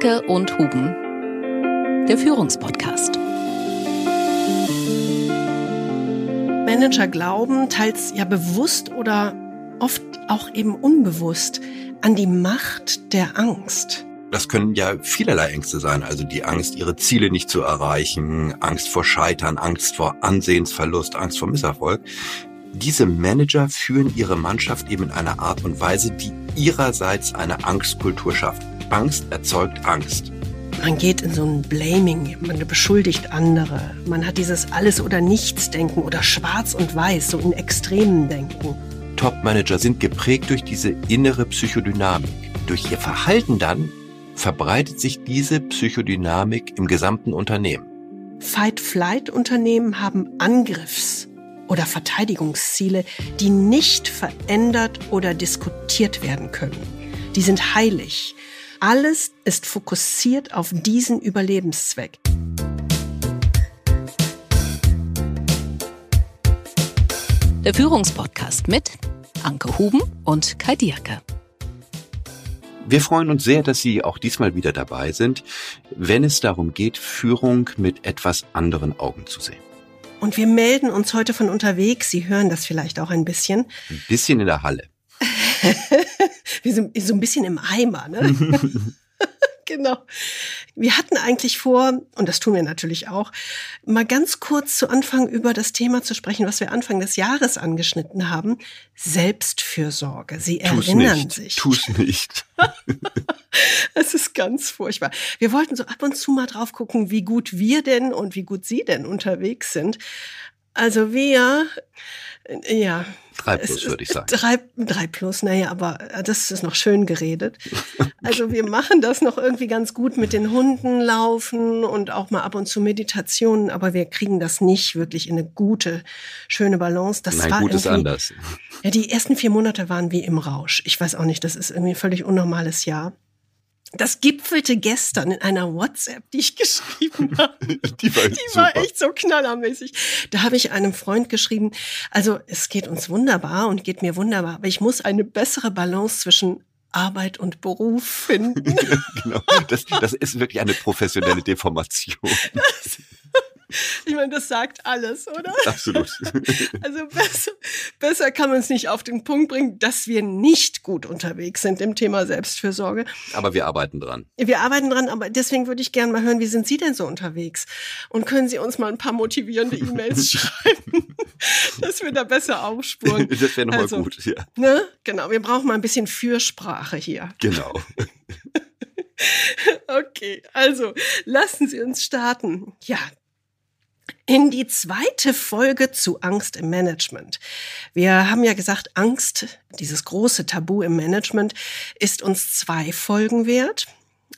Gerke und Huben, der Führungspodcast. Manager glauben, teils ja bewusst oder oft auch eben unbewusst, an die Macht der Angst. Das können ja vielerlei Ängste sein, also die Angst, ihre Ziele nicht zu erreichen, Angst vor Scheitern, Angst vor Ansehensverlust, Angst vor Misserfolg. Diese Manager führen ihre Mannschaft eben in einer Art und Weise, die ihrerseits eine Angstkultur schafft. Angst erzeugt Angst. Man geht in so ein Blaming, man beschuldigt andere. Man hat dieses Alles- oder Nichts-Denken oder Schwarz und Weiß, so in Extremen Denken. Top-Manager sind geprägt durch diese innere Psychodynamik. Durch ihr Verhalten dann verbreitet sich diese Psychodynamik im gesamten Unternehmen. Fight-Flight-Unternehmen haben Angriffs- oder Verteidigungsziele, die nicht verändert oder diskutiert werden können. Die sind heilig. Alles ist fokussiert auf diesen Überlebenszweck. Der Führungspodcast mit Anke Huben und Kai Dierke. Wir freuen uns sehr, dass Sie auch diesmal wieder dabei sind, wenn es darum geht, Führung mit etwas anderen Augen zu sehen. Und wir melden uns heute von unterwegs. Sie hören das vielleicht auch ein bisschen. Ein bisschen in der Halle. wir sind so ein bisschen im Eimer, ne? genau. Wir hatten eigentlich vor, und das tun wir natürlich auch, mal ganz kurz zu Anfang über das Thema zu sprechen, was wir Anfang des Jahres angeschnitten haben. Selbstfürsorge. Sie Tu's erinnern nicht. sich. Tu's nicht. Es ist ganz furchtbar. Wir wollten so ab und zu mal drauf gucken, wie gut wir denn und wie gut Sie denn unterwegs sind. Also wir, äh, ja. Drei plus, würde ich sagen. Drei, drei plus, naja, aber äh, das ist noch schön geredet. Also wir machen das noch irgendwie ganz gut mit den Hunden laufen und auch mal ab und zu Meditationen, aber wir kriegen das nicht wirklich in eine gute, schöne Balance. Das Nein, war gut ist anders. Ja, die ersten vier Monate waren wie im Rausch. Ich weiß auch nicht, das ist irgendwie ein völlig unnormales Jahr. Das gipfelte gestern in einer WhatsApp, die ich geschrieben habe. Die war, Die war echt so knallermäßig. Da habe ich einem Freund geschrieben, also es geht uns wunderbar und geht mir wunderbar, aber ich muss eine bessere Balance zwischen Arbeit und Beruf finden. genau. Das, das ist wirklich eine professionelle Deformation. Ich meine, das sagt alles, oder? Absolut. Also besser, besser kann man es nicht auf den Punkt bringen, dass wir nicht gut unterwegs sind im Thema Selbstfürsorge. Aber wir arbeiten dran. Wir arbeiten dran, aber deswegen würde ich gerne mal hören, wie sind Sie denn so unterwegs? Und können Sie uns mal ein paar motivierende E-Mails schreiben, dass wir da besser aufspuren? Das wäre nochmal Also, gut. Ja, Ne? Genau, wir brauchen mal ein bisschen Fürsprache hier. genau. Okay, also lassen Sie uns starten. Ja. In die zweite Folge zu Angst im Management. Wir haben ja gesagt, Angst, dieses große Tabu im Management, ist uns zwei Folgen wert,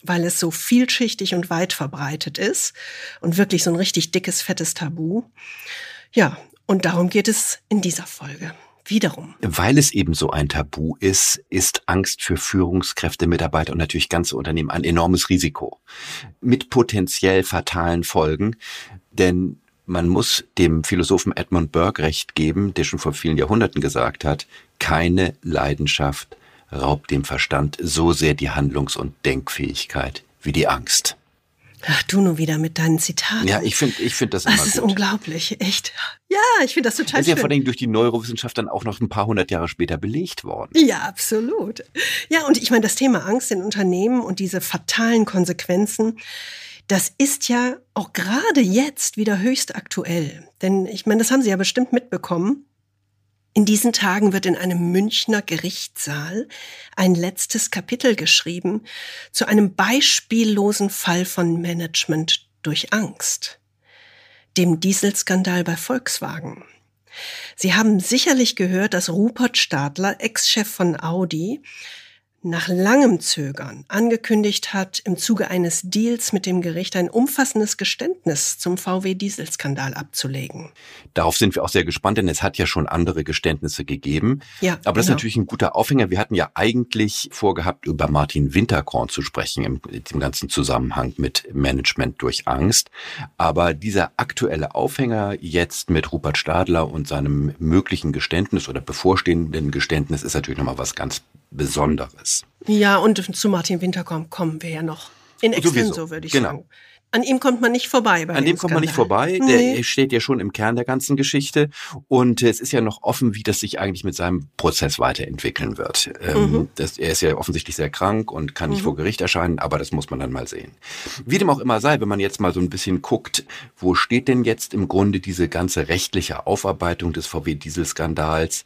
weil es so vielschichtig und weit verbreitet ist und wirklich so ein richtig dickes, fettes Tabu. Ja, und darum geht es in dieser Folge. Wiederum. Weil es eben so ein Tabu ist, ist Angst für Führungskräfte, Mitarbeiter und natürlich ganze Unternehmen ein enormes Risiko. Mit potenziell fatalen Folgen. Denn man muss dem Philosophen Edmund Burke recht geben, der schon vor vielen Jahrhunderten gesagt hat, keine Leidenschaft raubt dem Verstand so sehr die Handlungs- und Denkfähigkeit wie die Angst. Ach, du nur wieder mit deinen Zitaten. Ja, ich finde ich finde das immer Das ist gut. unglaublich, echt. Ja, ich finde das total Das ist ja vor allem durch die Neurowissenschaft dann auch noch ein paar hundert Jahre später belegt worden. Ja, absolut. Ja, und ich meine, das Thema Angst in Unternehmen und diese fatalen Konsequenzen, das ist ja auch gerade jetzt wieder höchst aktuell. Denn ich meine, das haben Sie ja bestimmt mitbekommen. In diesen Tagen wird in einem Münchner Gerichtssaal ein letztes Kapitel geschrieben zu einem beispiellosen Fall von Management durch Angst. Dem Dieselskandal bei Volkswagen. Sie haben sicherlich gehört, dass Rupert Stadler, Ex-Chef von Audi, nach langem Zögern angekündigt hat, im Zuge eines Deals mit dem Gericht ein umfassendes Geständnis zum VW-Dieselskandal abzulegen. Darauf sind wir auch sehr gespannt, denn es hat ja schon andere Geständnisse gegeben. Ja, Aber das ist genau. natürlich ein guter Aufhänger. Wir hatten ja eigentlich vorgehabt, über Martin Winterkorn zu sprechen im, im ganzen Zusammenhang mit Management durch Angst. Aber dieser aktuelle Aufhänger jetzt mit Rupert Stadler und seinem möglichen Geständnis oder bevorstehenden Geständnis ist natürlich nochmal was ganz Besonderes. Ja, und zu Martin Winterkorn kommen wir ja noch. In extenso, würde ich genau. sagen. An ihm kommt man nicht vorbei. An dem kommt man nicht vorbei. Der nee. steht ja schon im Kern der ganzen Geschichte. Und es ist ja noch offen, wie das sich eigentlich mit seinem Prozess weiterentwickeln wird. Ähm, mhm. das, er ist ja offensichtlich sehr krank und kann nicht mhm. vor Gericht erscheinen, aber das muss man dann mal sehen. Wie dem auch immer sei, wenn man jetzt mal so ein bisschen guckt, wo steht denn jetzt im Grunde diese ganze rechtliche Aufarbeitung des VW-Dieselskandals?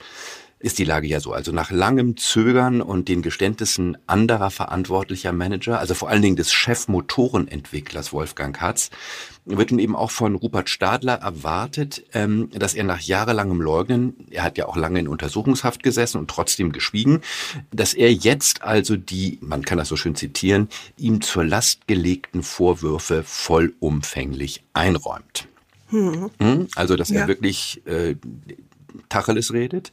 Ist die Lage ja so. Also nach langem Zögern und den Geständnissen anderer verantwortlicher Manager, also vor allen Dingen des Chefmotorenentwicklers Wolfgang Hatz, wird nun eben auch von Rupert Stadler erwartet, ähm, dass er nach jahrelangem Leugnen, er hat ja auch lange in Untersuchungshaft gesessen und trotzdem geschwiegen, dass er jetzt also die, man kann das so schön zitieren, ihm zur Last gelegten Vorwürfe vollumfänglich einräumt. Hm. hm? Also, dass ja. er wirklich äh, Tacheles redet.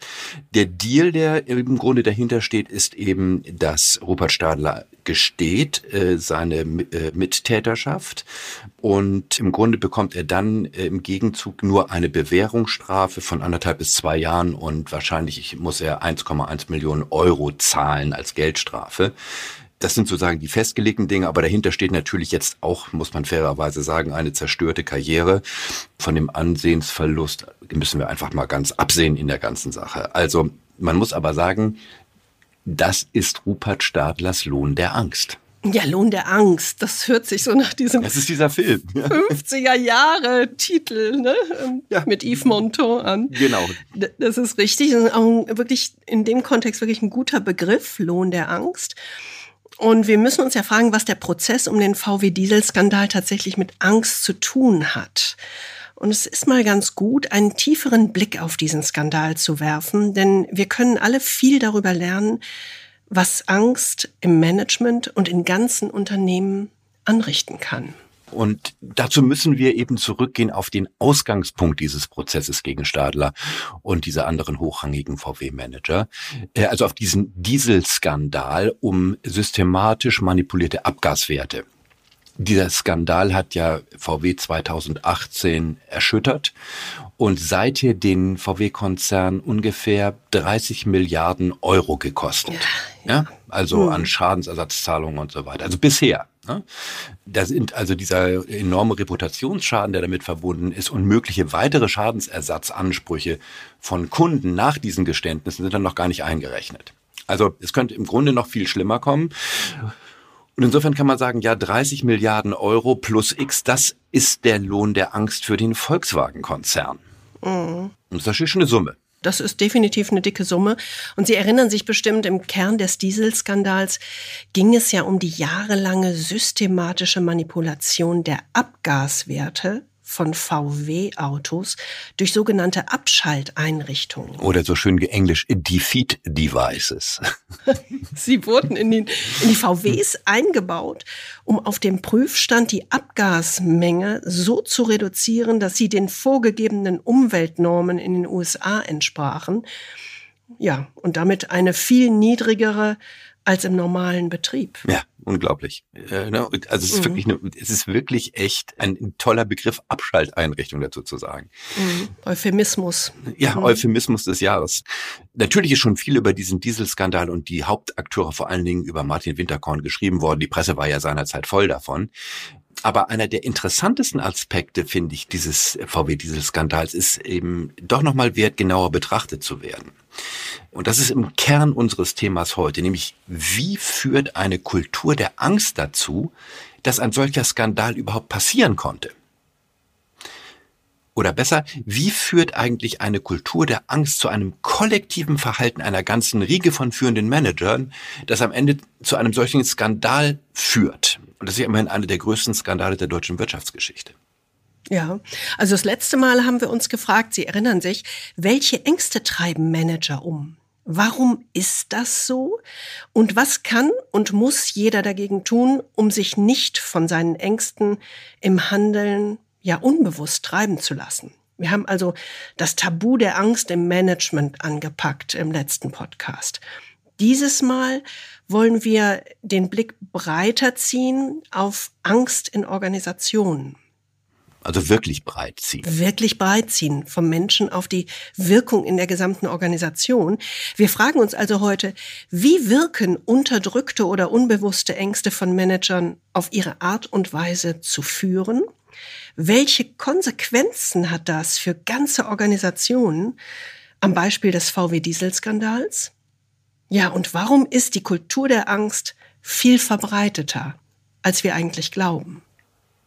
Der Deal, der im Grunde dahinter steht, ist eben, dass Rupert Stadler gesteht äh, seine äh, Mittäterschaft und im Grunde bekommt er dann äh, im Gegenzug nur eine Bewährungsstrafe von anderthalb bis zwei Jahren und wahrscheinlich muss er 1,1 Millionen Euro zahlen als Geldstrafe. Das sind sozusagen die festgelegten Dinge, aber dahinter steht natürlich jetzt auch, muss man fairerweise sagen, eine zerstörte Karriere. Von dem Ansehensverlust müssen wir einfach mal ganz absehen in der ganzen Sache. Also man muss aber sagen, das ist Rupert Stadlers Lohn der Angst. Ja, Lohn der Angst, das hört sich so nach diesem das ist dieser Film. 50er Jahre Titel ne? Ja. mit Yves Montand an. Genau. Das ist richtig, das ist auch wirklich in dem Kontext wirklich ein guter Begriff, Lohn der Angst. Und wir müssen uns ja fragen, was der Prozess um den VW-Diesel-Skandal tatsächlich mit Angst zu tun hat. Und es ist mal ganz gut, einen tieferen Blick auf diesen Skandal zu werfen, denn wir können alle viel darüber lernen, was Angst im Management und in ganzen Unternehmen anrichten kann. Und dazu müssen wir eben zurückgehen auf den Ausgangspunkt dieses Prozesses gegen Stadler und diese anderen hochrangigen VW-Manager. Äh, also auf diesen Dieselskandal um systematisch manipulierte Abgaswerte. Dieser Skandal hat ja VW 2018 erschüttert und seither den VW-Konzern ungefähr 30 Milliarden Euro gekostet. Ja, ja. also hm. an Schadensersatzzahlungen und so weiter. Also bisher. Ne? Da sind also dieser enorme Reputationsschaden, der damit verbunden ist, und mögliche weitere Schadensersatzansprüche von Kunden nach diesen Geständnissen sind dann noch gar nicht eingerechnet. Also es könnte im Grunde noch viel schlimmer kommen. Und insofern kann man sagen, ja, 30 Milliarden Euro plus X, das ist der Lohn der Angst für den Volkswagen-Konzern. Mhm. Und das ist schon eine Summe. Das ist definitiv eine dicke Summe. Und Sie erinnern sich bestimmt, im Kern des Dieselskandals ging es ja um die jahrelange systematische Manipulation der Abgaswerte von VW-Autos durch sogenannte Abschalteinrichtungen. Oder so schön geenglisch Defeat Devices. Sie wurden in, den, in die VWs eingebaut, um auf dem Prüfstand die Abgasmenge so zu reduzieren, dass sie den vorgegebenen Umweltnormen in den USA entsprachen. Ja, und damit eine viel niedrigere als im normalen Betrieb. Ja, unglaublich. Äh, ne, also es ist mhm. wirklich, eine, es ist wirklich echt ein, toller Begriff, Abschalteinrichtung dazu zu sagen. Mhm. Euphemismus. Ja, mhm. Euphemismus des Jahres. Natürlich ist schon viel über diesen Dieselskandal und die Hauptakteure vor allen Dingen über Martin Winterkorn geschrieben worden. Die Presse war ja seinerzeit voll davon. Aber einer der interessantesten Aspekte, finde ich, dieses VW-Dieselskandals ist eben doch nochmal wert, genauer betrachtet zu werden. Und das ist im Kern unseres Themas heute, nämlich wie führt eine Kultur der Angst dazu, dass ein solcher Skandal überhaupt passieren konnte? Oder besser, wie führt eigentlich eine Kultur der Angst zu einem kollektiven Verhalten einer ganzen Riege von führenden Managern, das am Ende zu einem solchen Skandal führt? Und das ist ja immerhin einer der größten Skandale der deutschen Wirtschaftsgeschichte. Ja, also das letzte Mal haben wir uns gefragt, Sie erinnern sich, welche Ängste treiben Manager um? Warum ist das so? Und was kann und muss jeder dagegen tun, um sich nicht von seinen Ängsten im Handeln ja unbewusst treiben zu lassen? Wir haben also das Tabu der Angst im Management angepackt im letzten Podcast. Dieses Mal wollen wir den Blick breiter ziehen auf Angst in Organisationen. Also wirklich breit ziehen. Wirklich breit ziehen vom Menschen auf die Wirkung in der gesamten Organisation. Wir fragen uns also heute, wie wirken unterdrückte oder unbewusste Ängste von Managern auf ihre Art und Weise zu führen? Welche Konsequenzen hat das für ganze Organisationen? Am Beispiel des VW-Dieselskandals? Ja, und warum ist die Kultur der Angst viel verbreiteter, als wir eigentlich glauben?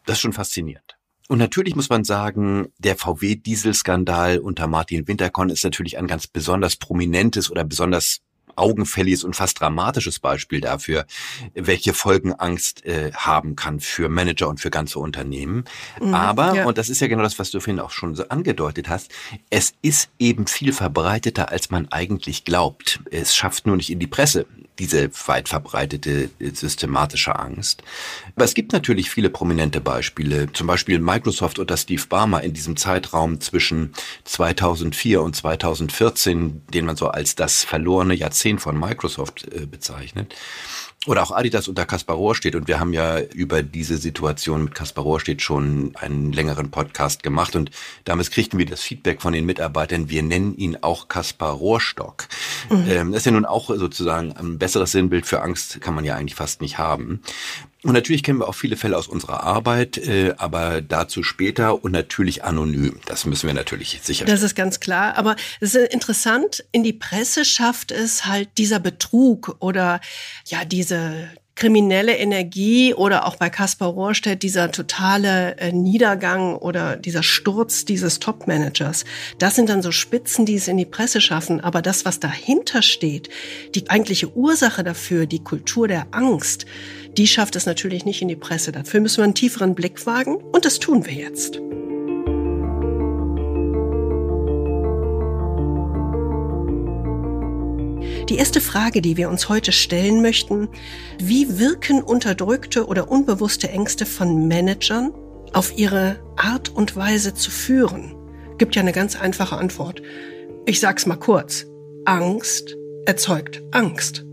Das ist schon faszinierend. Und natürlich muss man sagen, der VW-Dieselskandal unter Martin Winterkorn ist natürlich ein ganz besonders prominentes oder besonders augenfälliges und fast dramatisches Beispiel dafür, welche Folgen Angst äh, haben kann für Manager und für ganze Unternehmen. Mhm, Aber, ja. und das ist ja genau das, was du vorhin auch schon so angedeutet hast, es ist eben viel verbreiteter, als man eigentlich glaubt. Es schafft nur nicht in die Presse diese weit verbreitete äh, systematische Angst. Aber es gibt natürlich viele prominente Beispiele, zum Beispiel Microsoft oder Steve Barmer in diesem Zeitraum zwischen 2004 und 2014, den man so als das verlorene Jahrzehnt von Microsoft äh, bezeichnet oder auch Adidas unter Kaspar Rohrstedt. Und wir haben ja über diese Situation mit Kaspar Rohrstedt schon einen längeren Podcast gemacht. Und damals kriegten wir das Feedback von den Mitarbeitern, wir nennen ihn auch Kaspar Rohrstock. Mhm. Ähm, das ist ja nun auch sozusagen ein besseres Sinnbild für Angst kann man ja eigentlich fast nicht haben. Und natürlich kennen wir auch viele Fälle aus unserer Arbeit, äh, aber dazu später und natürlich anonym. Das müssen wir natürlich sicher. Das ist ganz klar. Aber es ist interessant, in die Presse schafft es halt dieser Betrug oder ja diese kriminelle Energie oder auch bei Kaspar Rohrstedt dieser totale äh, Niedergang oder dieser Sturz dieses Topmanagers. Das sind dann so Spitzen, die es in die Presse schaffen. Aber das, was dahinter steht, die eigentliche Ursache dafür, die Kultur der Angst, die schafft es natürlich nicht in die Presse. Dafür müssen wir einen tieferen Blick wagen und das tun wir jetzt. Die erste Frage, die wir uns heute stellen möchten, wie wirken unterdrückte oder unbewusste Ängste von Managern auf ihre Art und Weise zu führen? Gibt ja eine ganz einfache Antwort. Ich sag's mal kurz. Angst erzeugt Angst.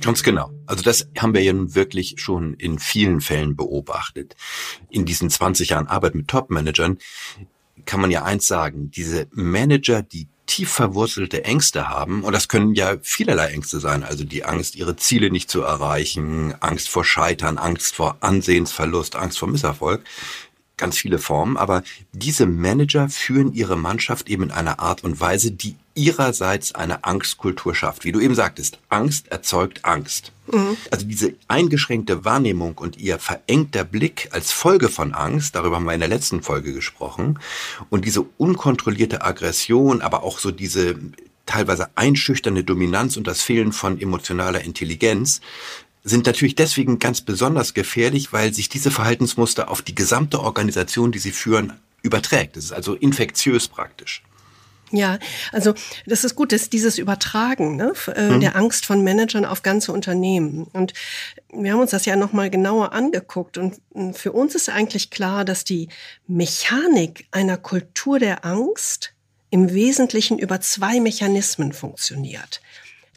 Ganz genau. Also das haben wir ja nun wirklich schon in vielen Fällen beobachtet. In diesen 20 Jahren Arbeit mit Top-Managern kann man ja eins sagen, diese Manager, die tief verwurzelte Ängste haben, und das können ja vielerlei Ängste sein, also die Angst, ihre Ziele nicht zu erreichen, Angst vor Scheitern, Angst vor Ansehensverlust, Angst vor Misserfolg, ganz viele Formen, aber diese Manager führen ihre Mannschaft eben in einer Art und Weise, die ihrerseits eine Angstkultur schafft. Wie du eben sagtest, Angst erzeugt Angst. Mhm. Also diese eingeschränkte Wahrnehmung und ihr verengter Blick als Folge von Angst, darüber haben wir in der letzten Folge gesprochen, und diese unkontrollierte Aggression, aber auch so diese teilweise einschüchternde Dominanz und das Fehlen von emotionaler Intelligenz sind natürlich deswegen ganz besonders gefährlich, weil sich diese Verhaltensmuster auf die gesamte Organisation, die sie führen, überträgt. Das ist also infektiös praktisch. Ja, also das ist gut, dass dieses Übertragen ne, äh, mhm. der Angst von Managern auf ganze Unternehmen. Und wir haben uns das ja nochmal genauer angeguckt. Und für uns ist eigentlich klar, dass die Mechanik einer Kultur der Angst im Wesentlichen über zwei Mechanismen funktioniert.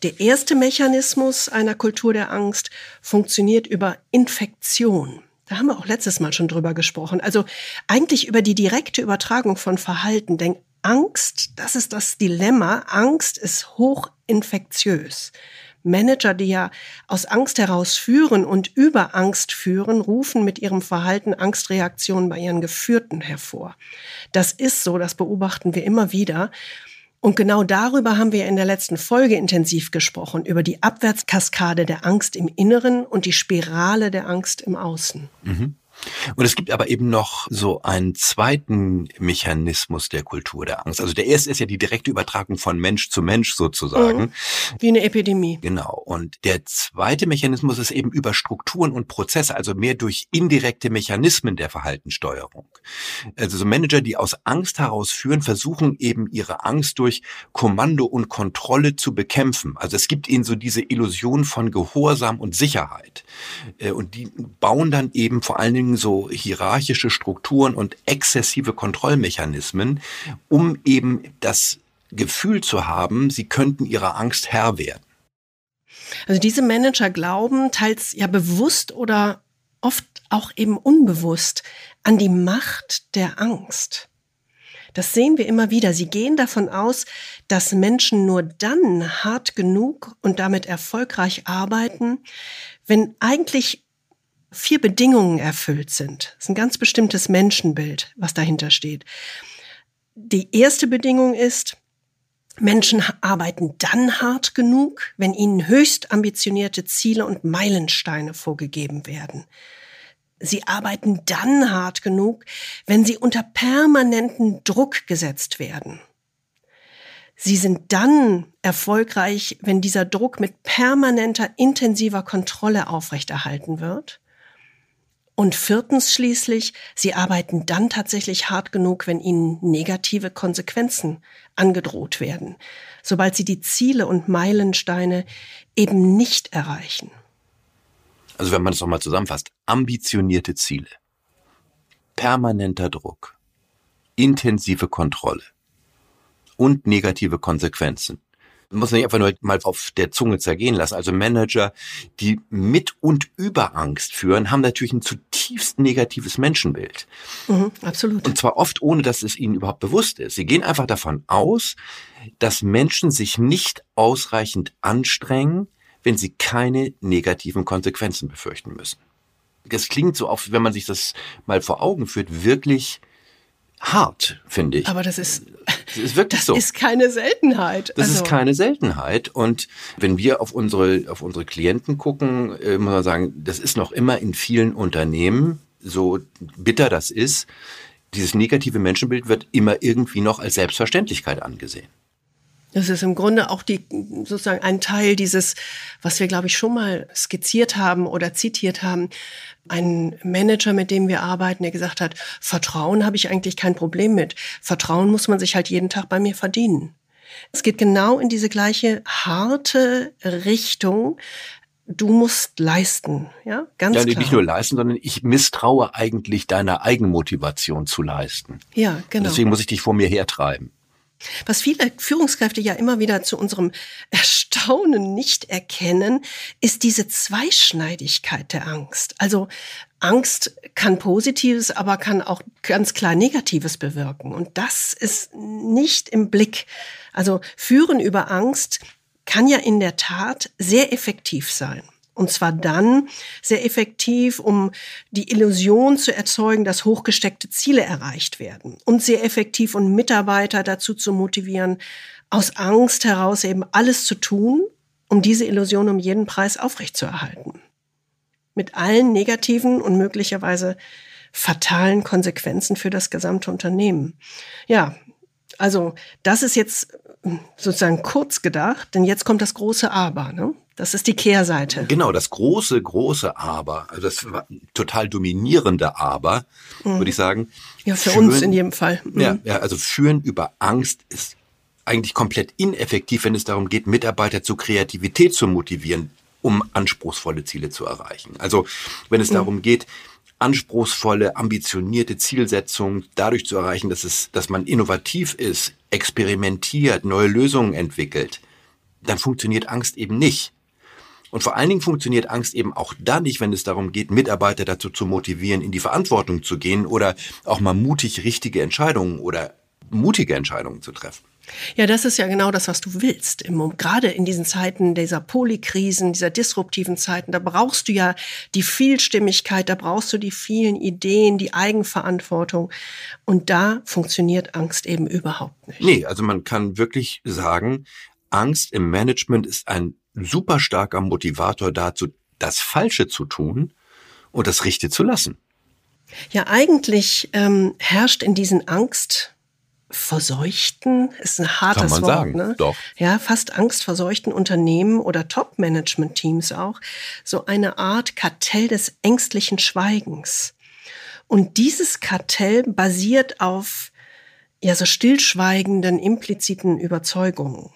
Der erste Mechanismus einer Kultur der Angst funktioniert über Infektion. Da haben wir auch letztes Mal schon drüber gesprochen. Also eigentlich über die direkte Übertragung von Verhalten. Denn Angst, das ist das Dilemma. Angst ist hochinfektiös. Manager, die ja aus Angst heraus führen und über Angst führen, rufen mit ihrem Verhalten Angstreaktionen bei ihren Geführten hervor. Das ist so, das beobachten wir immer wieder. Und genau darüber haben wir in der letzten Folge intensiv gesprochen, über die Abwärtskaskade der Angst im Inneren und die Spirale der Angst im Außen. Mhm. Und es gibt aber eben noch so einen zweiten Mechanismus der Kultur der Angst. Also der erste ist ja die direkte Übertragung von Mensch zu Mensch sozusagen. Mhm. Wie eine Epidemie. Genau. Und der zweite Mechanismus ist eben über Strukturen und Prozesse, also mehr durch indirekte Mechanismen der Verhaltenssteuerung. Also so Manager, die aus Angst heraus führen, versuchen eben ihre Angst durch Kommando und Kontrolle zu bekämpfen. Also es gibt ihnen so diese Illusion von Gehorsam und Sicherheit. Äh, und die bauen dann eben vor allen Dingen Dingen so hierarchische Strukturen und exzessive Kontrollmechanismen, um eben das Gefühl zu haben, sie könnten ihrer Angst Herr werden. Also diese Manager glauben, teils ja bewusst oder oft auch eben unbewusst an die Macht der Angst. Das sehen wir immer wieder. Sie gehen davon aus, dass Menschen nur dann hart genug und damit erfolgreich arbeiten, wenn eigentlich vier Bedingungen erfüllt sind. Das ist ein ganz bestimmtes Menschenbild, was dahinter steht. Die erste Bedingung ist, Menschen arbeiten dann hart genug, wenn ihnen höchst ambitionierte Ziele und Meilensteine vorgegeben werden. Sie arbeiten dann hart genug, wenn sie unter permanenten Druck gesetzt werden. Sie sind dann erfolgreich, wenn dieser Druck mit permanenter, intensiver Kontrolle aufrechterhalten wird. Und viertens schließlich, sie arbeiten dann tatsächlich hart genug, wenn ihnen negative Konsequenzen angedroht werden, sobald sie die Ziele und Meilensteine eben nicht erreichen. Also wenn man es nochmal zusammenfasst, ambitionierte Ziele, permanenter Druck, intensive Kontrolle und negative Konsequenzen. Man muss nicht einfach nur mal auf der Zunge zergehen lassen. Also Manager, die mit und über Angst führen, haben natürlich ein zutiefst negatives Menschenbild. Mhm, absolut. Und zwar oft ohne, dass es ihnen überhaupt bewusst ist. Sie gehen einfach davon aus, dass Menschen sich nicht ausreichend anstrengen, wenn sie keine negativen Konsequenzen befürchten müssen. Das klingt so oft, wenn man sich das mal vor Augen führt, wirklich hart, finde ich. Aber das ist, das ist wirklich das so. ist keine Seltenheit. Das also, ist keine Seltenheit. Und wenn wir auf unsere, auf unsere Klienten gucken, äh, muss man sagen, das ist noch immer in vielen Unternehmen, so bitter das ist, dieses negative Menschenbild wird immer irgendwie noch als Selbstverständlichkeit angesehen. Das ist im Grunde auch die, sozusagen ein Teil dieses, was wir, glaube ich, schon mal skizziert haben oder zitiert haben. Ein Manager, mit dem wir arbeiten, der gesagt hat, Vertrauen habe ich eigentlich kein Problem mit. Vertrauen muss man sich halt jeden Tag bei mir verdienen. Es geht genau in diese gleiche harte Richtung. Du musst leisten, ja, ganz ja, klar. Nicht nur leisten, sondern ich misstraue eigentlich deiner Eigenmotivation zu leisten. Ja, genau. Deswegen muss ich dich vor mir hertreiben. Was viele Führungskräfte ja immer wieder zu unserem Erstaunen nicht erkennen, ist diese Zweischneidigkeit der Angst. Also Angst kann Positives, aber kann auch ganz klar Negatives bewirken. Und das ist nicht im Blick. Also Führen über Angst kann ja in der Tat sehr effektiv sein. Und zwar dann sehr effektiv, um die Illusion zu erzeugen, dass hochgesteckte Ziele erreicht werden. Und sehr effektiv, um Mitarbeiter dazu zu motivieren, aus Angst heraus eben alles zu tun, um diese Illusion um jeden Preis aufrechtzuerhalten. Mit allen negativen und möglicherweise fatalen Konsequenzen für das gesamte Unternehmen. Ja, also das ist jetzt sozusagen kurz gedacht, denn jetzt kommt das große Aber. Ne? Das ist die Kehrseite. Genau, das große, große Aber, also das total dominierende Aber, mhm. würde ich sagen. Ja, für führen, uns in jedem Fall. Mhm. Ja, ja, also führen über Angst ist eigentlich komplett ineffektiv, wenn es darum geht, Mitarbeiter zu Kreativität zu motivieren, um anspruchsvolle Ziele zu erreichen. Also wenn es mhm. darum geht, anspruchsvolle, ambitionierte Zielsetzungen dadurch zu erreichen, dass es, dass man innovativ ist, experimentiert, neue Lösungen entwickelt, dann funktioniert Angst eben nicht. Und vor allen Dingen funktioniert Angst eben auch dann nicht, wenn es darum geht, Mitarbeiter dazu zu motivieren, in die Verantwortung zu gehen oder auch mal mutig richtige Entscheidungen oder mutige Entscheidungen zu treffen. Ja, das ist ja genau das, was du willst. Gerade in diesen Zeiten dieser Polykrisen, dieser disruptiven Zeiten, da brauchst du ja die Vielstimmigkeit, da brauchst du die vielen Ideen, die Eigenverantwortung. Und da funktioniert Angst eben überhaupt nicht. Nee, also man kann wirklich sagen, Angst im Management ist ein super starker Motivator dazu, das Falsche zu tun und das Richtige zu lassen. Ja, eigentlich ähm, herrscht in diesen Angst verseuchten, ist ein hartes Kann man Wort, sagen, ne? doch. Ja, fast angstverseuchten Unternehmen oder Top-Management-Teams auch so eine Art Kartell des ängstlichen Schweigens. Und dieses Kartell basiert auf ja so stillschweigenden, impliziten Überzeugungen.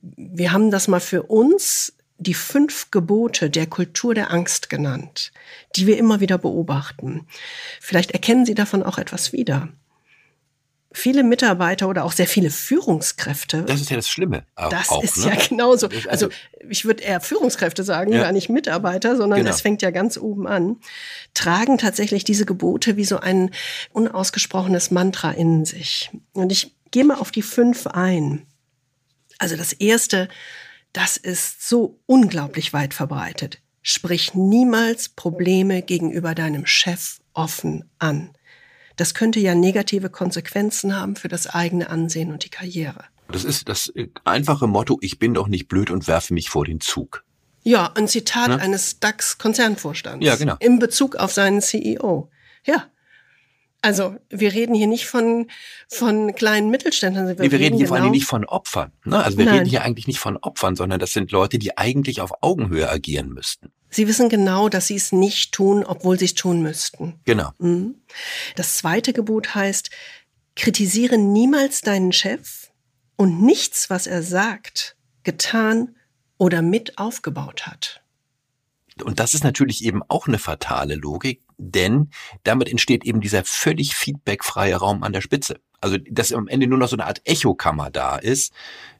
Wir haben das mal für uns die fünf Gebote der Kultur der Angst genannt, die wir immer wieder beobachten. Vielleicht erkennen Sie davon auch etwas wieder. viele Mitarbeiter oder auch sehr viele Führungskräfte. Das ist ja das Schlimme. Das auch, ist ne? ja genauso. Also, also ich würde eher Führungskräfte sagen, ja. gar nicht Mitarbeiter, sondern genau. es fängt ja ganz oben an, tragen tatsächlich diese Gebote wie so ein unausgesprochenes Mantra in sich. Und ich gehe mal auf die fünf ein. Also das erste, das ist so unglaublich weit verbreitet. Sprich niemals Probleme gegenüber deinem Chef offen an. Das könnte ja negative Konsequenzen haben für das eigene Ansehen und die Karriere. Das ist das einfache Motto, ich bin doch nicht blöd und werfe mich vor den Zug. Ja, ein Zitat ne? eines DAX-Konzernvorstands. Ja, genau. In Bezug auf seinen CEO. Ja. Also wir reden hier nicht von, von kleinen Mittelständlern. Wir, nee, wir reden hier genau vor allem nicht von Opfern. Ne? Also wir Nein. reden hier eigentlich nicht von Opfern, sondern das sind Leute, die eigentlich auf Augenhöhe agieren müssten. Sie wissen genau, dass sie es nicht tun, obwohl sie es tun müssten. Genau. Mhm. Das zweite Gebot heißt, kritisiere niemals deinen Chef und nichts, was er sagt, getan oder mit aufgebaut hat. Und das ist natürlich eben auch eine fatale Logik, denn damit entsteht eben dieser völlig feedbackfreie Raum an der Spitze. Also, dass am Ende nur noch so eine Art Echokammer da ist,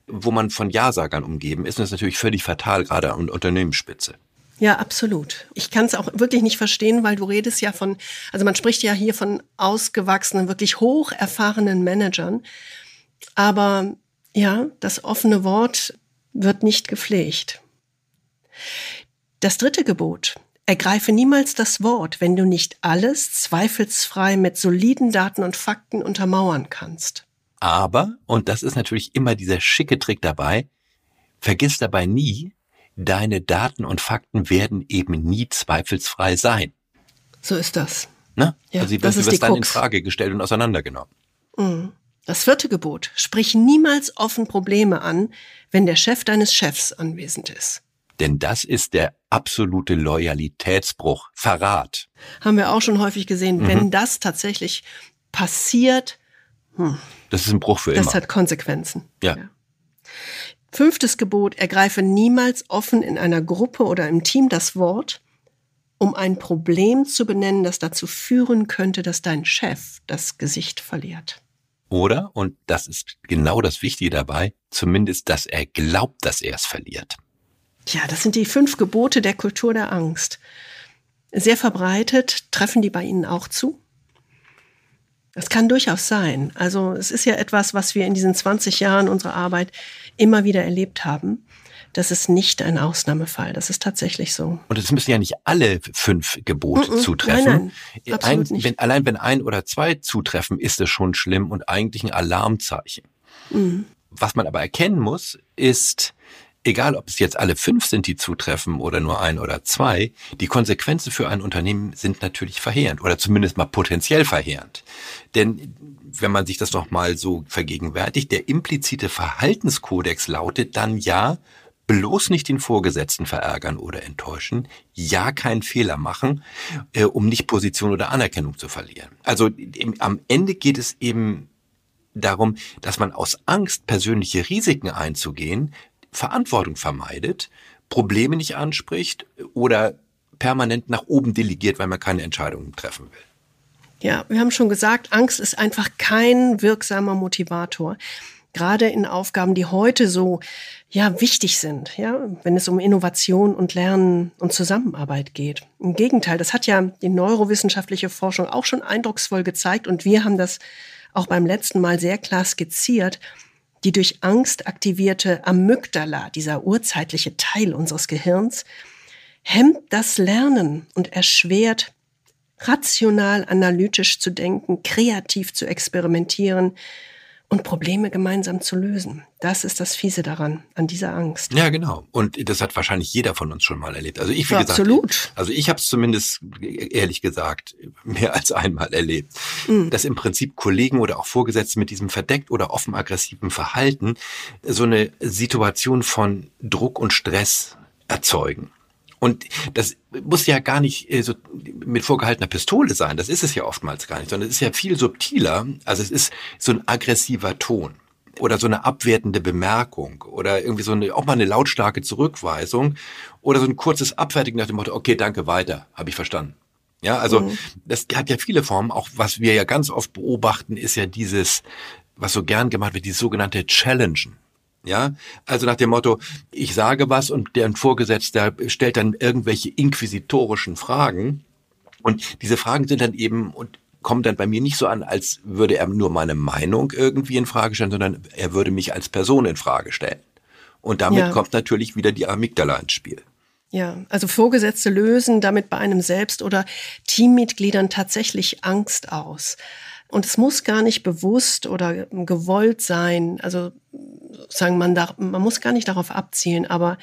wo man von Ja-Sagern umgeben ist. Und das ist natürlich völlig fatal, gerade an Unternehmensspitze. Ja, absolut. Ich kann es auch wirklich nicht verstehen, weil du redest ja von, also man spricht ja hier von ausgewachsenen, wirklich hoch erfahrenen Managern. Aber ja, das offene Wort wird nicht gepflegt. Das dritte Gebot. Ergreife niemals das Wort, wenn du nicht alles zweifelsfrei mit soliden Daten und Fakten untermauern kannst. Aber, und das ist natürlich immer dieser schicke Trick dabei, vergiss dabei nie, deine Daten und Fakten werden eben nie zweifelsfrei sein. So ist das. Ne? Ja, also sie wird, wird dann in Frage gestellt und auseinandergenommen. Mhm. Das vierte Gebot. Sprich niemals offen Probleme an, wenn der Chef deines Chefs anwesend ist. Denn das ist der absolute Loyalitätsbruch, Verrat. Haben wir auch schon häufig gesehen. Mhm. Wenn das tatsächlich passiert, hm, das ist ein Bruch für das immer. Das hat Konsequenzen. ja. ja. Fünftes Gebot, ergreife niemals offen in einer Gruppe oder im Team das Wort, um ein Problem zu benennen, das dazu führen könnte, dass dein Chef das Gesicht verliert. Oder, und das ist genau das Wichtige dabei, zumindest, dass er glaubt, dass er es verliert. Ja, das sind die fünf Gebote der Kultur der Angst. Sehr verbreitet, treffen die bei Ihnen auch zu? Das kann durchaus sein. Also es ist ja etwas, was wir in diesen 20 Jahren unserer Arbeit immer wieder erlebt haben. Das ist nicht ein Ausnahmefall. Das ist tatsächlich so. Und es müssen ja nicht alle fünf Gebote mm -mm, zutreffen. Nein, nein, absolut ein, nicht. Wenn, allein wenn ein oder zwei zutreffen, ist es schon schlimm und eigentlich ein Alarmzeichen. Mm. Was man aber erkennen muss, ist, egal ob es jetzt alle fünf sind, die zutreffen oder nur ein oder zwei, die Konsequenzen für ein Unternehmen sind natürlich verheerend oder zumindest mal potenziell verheerend. Denn wenn man sich das doch mal so vergegenwärtigt, der implizite Verhaltenskodex lautet dann ja, bloß nicht den Vorgesetzten verärgern oder enttäuschen, ja keinen Fehler machen, äh, um nicht Position oder Anerkennung zu verlieren. Also im, am Ende geht es eben darum, dass man aus Angst, persönliche Risiken einzugehen, Verantwortung vermeidet, Probleme nicht anspricht oder permanent nach oben delegiert, weil man keine Entscheidungen treffen will. Ja, wir haben schon gesagt, Angst ist einfach kein wirksamer Motivator. Gerade in Aufgaben, die heute so, ja, wichtig sind, ja, wenn es um Innovation und Lernen und Zusammenarbeit geht. Im Gegenteil, das hat ja die neurowissenschaftliche Forschung auch schon eindrucksvoll gezeigt und wir haben das auch beim letzten Mal sehr klar skizziert. Die durch Angst aktivierte Amygdala, dieser urzeitliche Teil unseres Gehirns, hemmt das Lernen und erschwert rational analytisch zu denken, kreativ zu experimentieren und Probleme gemeinsam zu lösen. Das ist das Fiese daran, an dieser Angst. Ja, genau. Und das hat wahrscheinlich jeder von uns schon mal erlebt. Also ich, wie ja, gesagt, absolut. also ich habe es zumindest ehrlich gesagt mehr als einmal erlebt, mhm. dass im Prinzip Kollegen oder auch Vorgesetzte mit diesem verdeckt oder offen aggressiven Verhalten so eine Situation von Druck und Stress erzeugen. Und das muss ja gar nicht äh, so mit vorgehaltener Pistole sein. Das ist es ja oftmals gar nicht, sondern es ist ja viel subtiler. Also es ist so ein aggressiver Ton oder so eine abwertende Bemerkung oder irgendwie so eine, auch mal eine lautstarke Zurückweisung oder so ein kurzes Abfertigen nach dem Motto, okay, danke, weiter, habe ich verstanden. Ja, also mhm. das hat ja viele Formen. Auch was wir ja ganz oft beobachten, ist ja dieses, was so gern gemacht wird, dieses sogenannte Challengen. Ja, also nach dem Motto, ich sage was und der Vorgesetzte stellt dann irgendwelche inquisitorischen Fragen. Und diese Fragen sind dann eben und kommen dann bei mir nicht so an, als würde er nur meine Meinung irgendwie in Frage stellen, sondern er würde mich als Person in Frage stellen. Und damit ja. kommt natürlich wieder die Amygdala ins Spiel. Ja, also Vorgesetzte lösen damit bei einem selbst oder Teammitgliedern tatsächlich Angst aus. Und es muss gar nicht bewusst oder gewollt sein. Also sagen man da, man muss gar nicht darauf abzielen, aber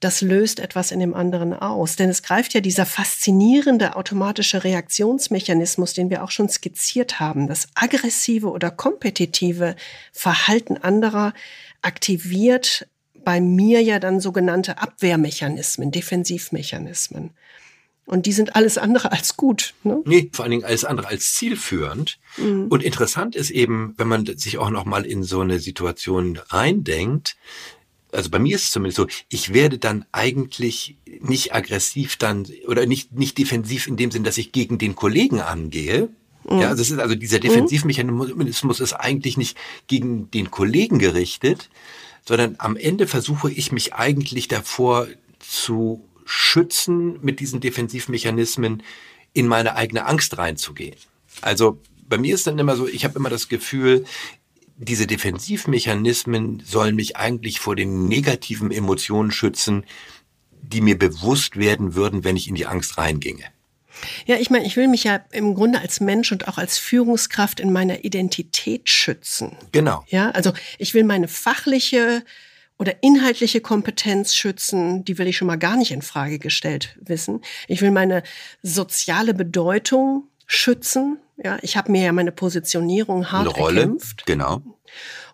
das löst etwas in dem anderen aus. Denn es greift ja dieser faszinierende automatische Reaktionsmechanismus, den wir auch schon skizziert haben. Das aggressive oder kompetitive Verhalten anderer aktiviert bei mir ja dann sogenannte Abwehrmechanismen, Defensivmechanismen. Und die sind alles andere als gut. Ne? Nee, vor allen Dingen alles andere als zielführend. Mhm. Und interessant ist eben, wenn man sich auch noch mal in so eine Situation eindenkt, also bei mir ist es zumindest so, ich werde dann eigentlich nicht aggressiv dann oder nicht, nicht defensiv in dem Sinn, dass ich gegen den Kollegen angehe. Mhm. Ja, also es ist also dieser Defensivmechanismus ist eigentlich nicht gegen den Kollegen gerichtet, sondern am Ende versuche ich mich eigentlich davor zu schützen, mit diesen Defensivmechanismen in meine eigene Angst reinzugehen. Also bei mir ist dann immer so, ich habe immer das Gefühl, diese Defensivmechanismen sollen mich eigentlich vor den negativen Emotionen schützen, die mir bewusst werden würden, wenn ich in die Angst reinginge. Ja, ich meine, ich will mich ja im Grunde als Mensch und auch als Führungskraft in meiner Identität schützen. Genau. Ja, also ich will meine fachliche oder inhaltliche Kompetenz schützen, die will ich schon mal gar nicht in Frage gestellt wissen. Ich will meine soziale Bedeutung schützen. Ja, ich habe mir ja meine Positionierung hart Eine Rolle, erkämpft. Genau.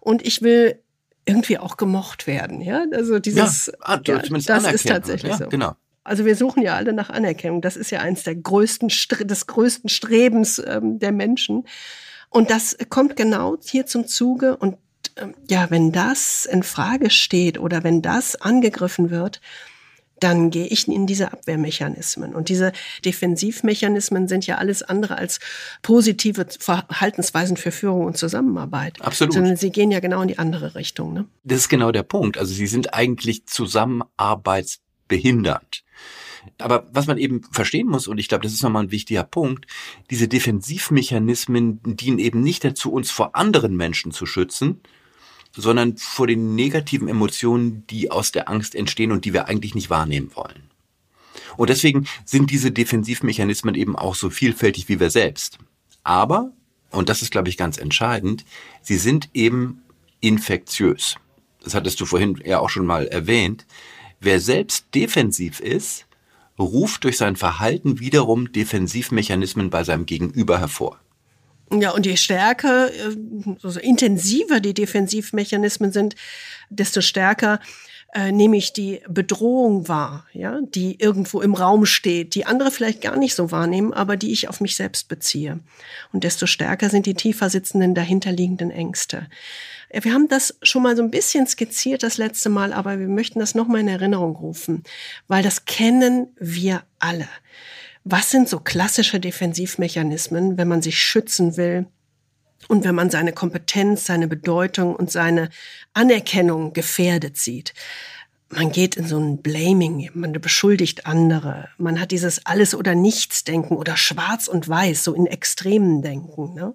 Und ich will irgendwie auch gemocht werden. Ja, also dieses, ja, ah, ja das ist tatsächlich ja, so. Genau. Also wir suchen ja alle nach Anerkennung. Das ist ja eins der größten, des größten Strebens ähm, der Menschen. Und das kommt genau hier zum Zuge. Und ja, wenn das in Frage steht oder wenn das angegriffen wird, dann gehe ich in diese Abwehrmechanismen. Und diese Defensivmechanismen sind ja alles andere als positive Verhaltensweisen für Führung und Zusammenarbeit. Absolut. Sondern sie gehen ja genau in die andere Richtung. Ne? Das ist genau der Punkt. Also sie sind eigentlich zusammenarbeitsbehindernd. Aber was man eben verstehen muss, und ich glaube, das ist nochmal ein wichtiger Punkt, diese Defensivmechanismen dienen eben nicht dazu, uns vor anderen Menschen zu schützen, sondern vor den negativen Emotionen, die aus der Angst entstehen und die wir eigentlich nicht wahrnehmen wollen. Und deswegen sind diese Defensivmechanismen eben auch so vielfältig wie wir selbst. Aber, und das ist, glaube ich, ganz entscheidend, sie sind eben infektiös. Das hattest du vorhin ja auch schon mal erwähnt. Wer selbst defensiv ist, ruft durch sein Verhalten wiederum Defensivmechanismen bei seinem Gegenüber hervor. Ja, und je stärker, also intensiver die Defensivmechanismen sind, desto stärker äh, nehme ich die Bedrohung wahr, ja, die irgendwo im Raum steht, die andere vielleicht gar nicht so wahrnehmen, aber die ich auf mich selbst beziehe. Und desto stärker sind die tiefer sitzenden dahinterliegenden Ängste. Wir haben das schon mal so ein bisschen skizziert das letzte Mal, aber wir möchten das nochmal in Erinnerung rufen, weil das kennen wir alle. Was sind so klassische Defensivmechanismen, wenn man sich schützen will und wenn man seine Kompetenz, seine Bedeutung und seine Anerkennung gefährdet sieht? man geht in so ein Blaming, man beschuldigt andere, man hat dieses Alles- oder Nichts-Denken oder Schwarz und Weiß, so in Extremen Denken. Ne?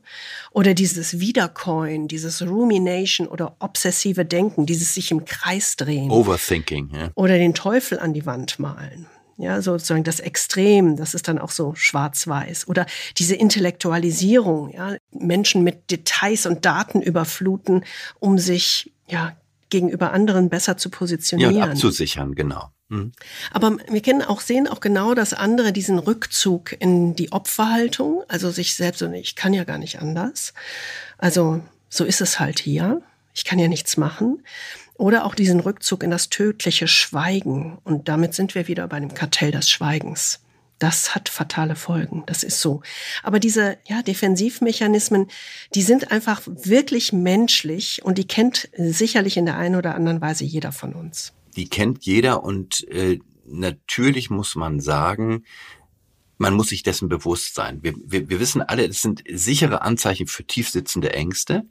Oder dieses Wiedercoin, dieses Rumination oder obsessive Denken, dieses sich im Kreis drehen. Overthinking. Ja. Oder den Teufel an die Wand malen. Ja, sozusagen das Extrem, das ist dann auch so schwarz-weiß. Oder diese Intellektualisierung, ja, Menschen mit Details und Daten überfluten, um sich, ja, gegenüber anderen besser zu positionieren. Ja, und abzusichern, genau. Mhm. Aber wir kennen auch, sehen auch genau, dass andere diesen Rückzug in die Opferhaltung, also sich selbst und ich kann ja gar nicht anders. Also so ist es halt hier. Ich kann ja nichts machen. Oder auch diesen Rückzug in das tödliche Schweigen. Und damit sind wir wieder bei dem Kartell des Schweigens. Das hat fatale Folgen. Das ist so. Aber diese ja, Defensivmechanismen, die sind einfach wirklich menschlich und die kennt sicherlich in der einen oder anderen Weise jeder von uns. Die kennt jeder und äh, natürlich muss man sagen, man muss sich dessen bewusst sein. Wir, wir, wir wissen alle, es sind sichere Anzeichen für tiefsitzende Ängste.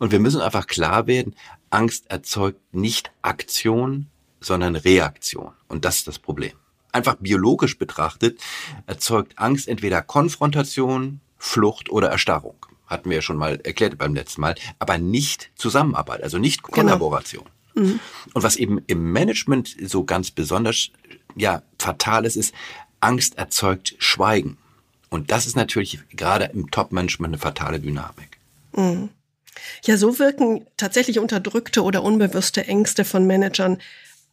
Und wir müssen einfach klar werden, Angst erzeugt nicht Aktion, sondern Reaktion. Und das ist das Problem. Einfach biologisch betrachtet erzeugt Angst entweder Konfrontation, Flucht oder Erstarrung. Hatten wir ja schon mal erklärt beim letzten Mal. Aber nicht Zusammenarbeit, also nicht genau. Kollaboration. Genau. Mhm. Und was eben im Management so ganz besonders ja, fatal ist, ist, Angst erzeugt Schweigen. Und das ist natürlich gerade im Top-Management eine fatale Dynamik. Mhm. Ja, so wirken tatsächlich unterdrückte oder unbewusste Ängste von Managern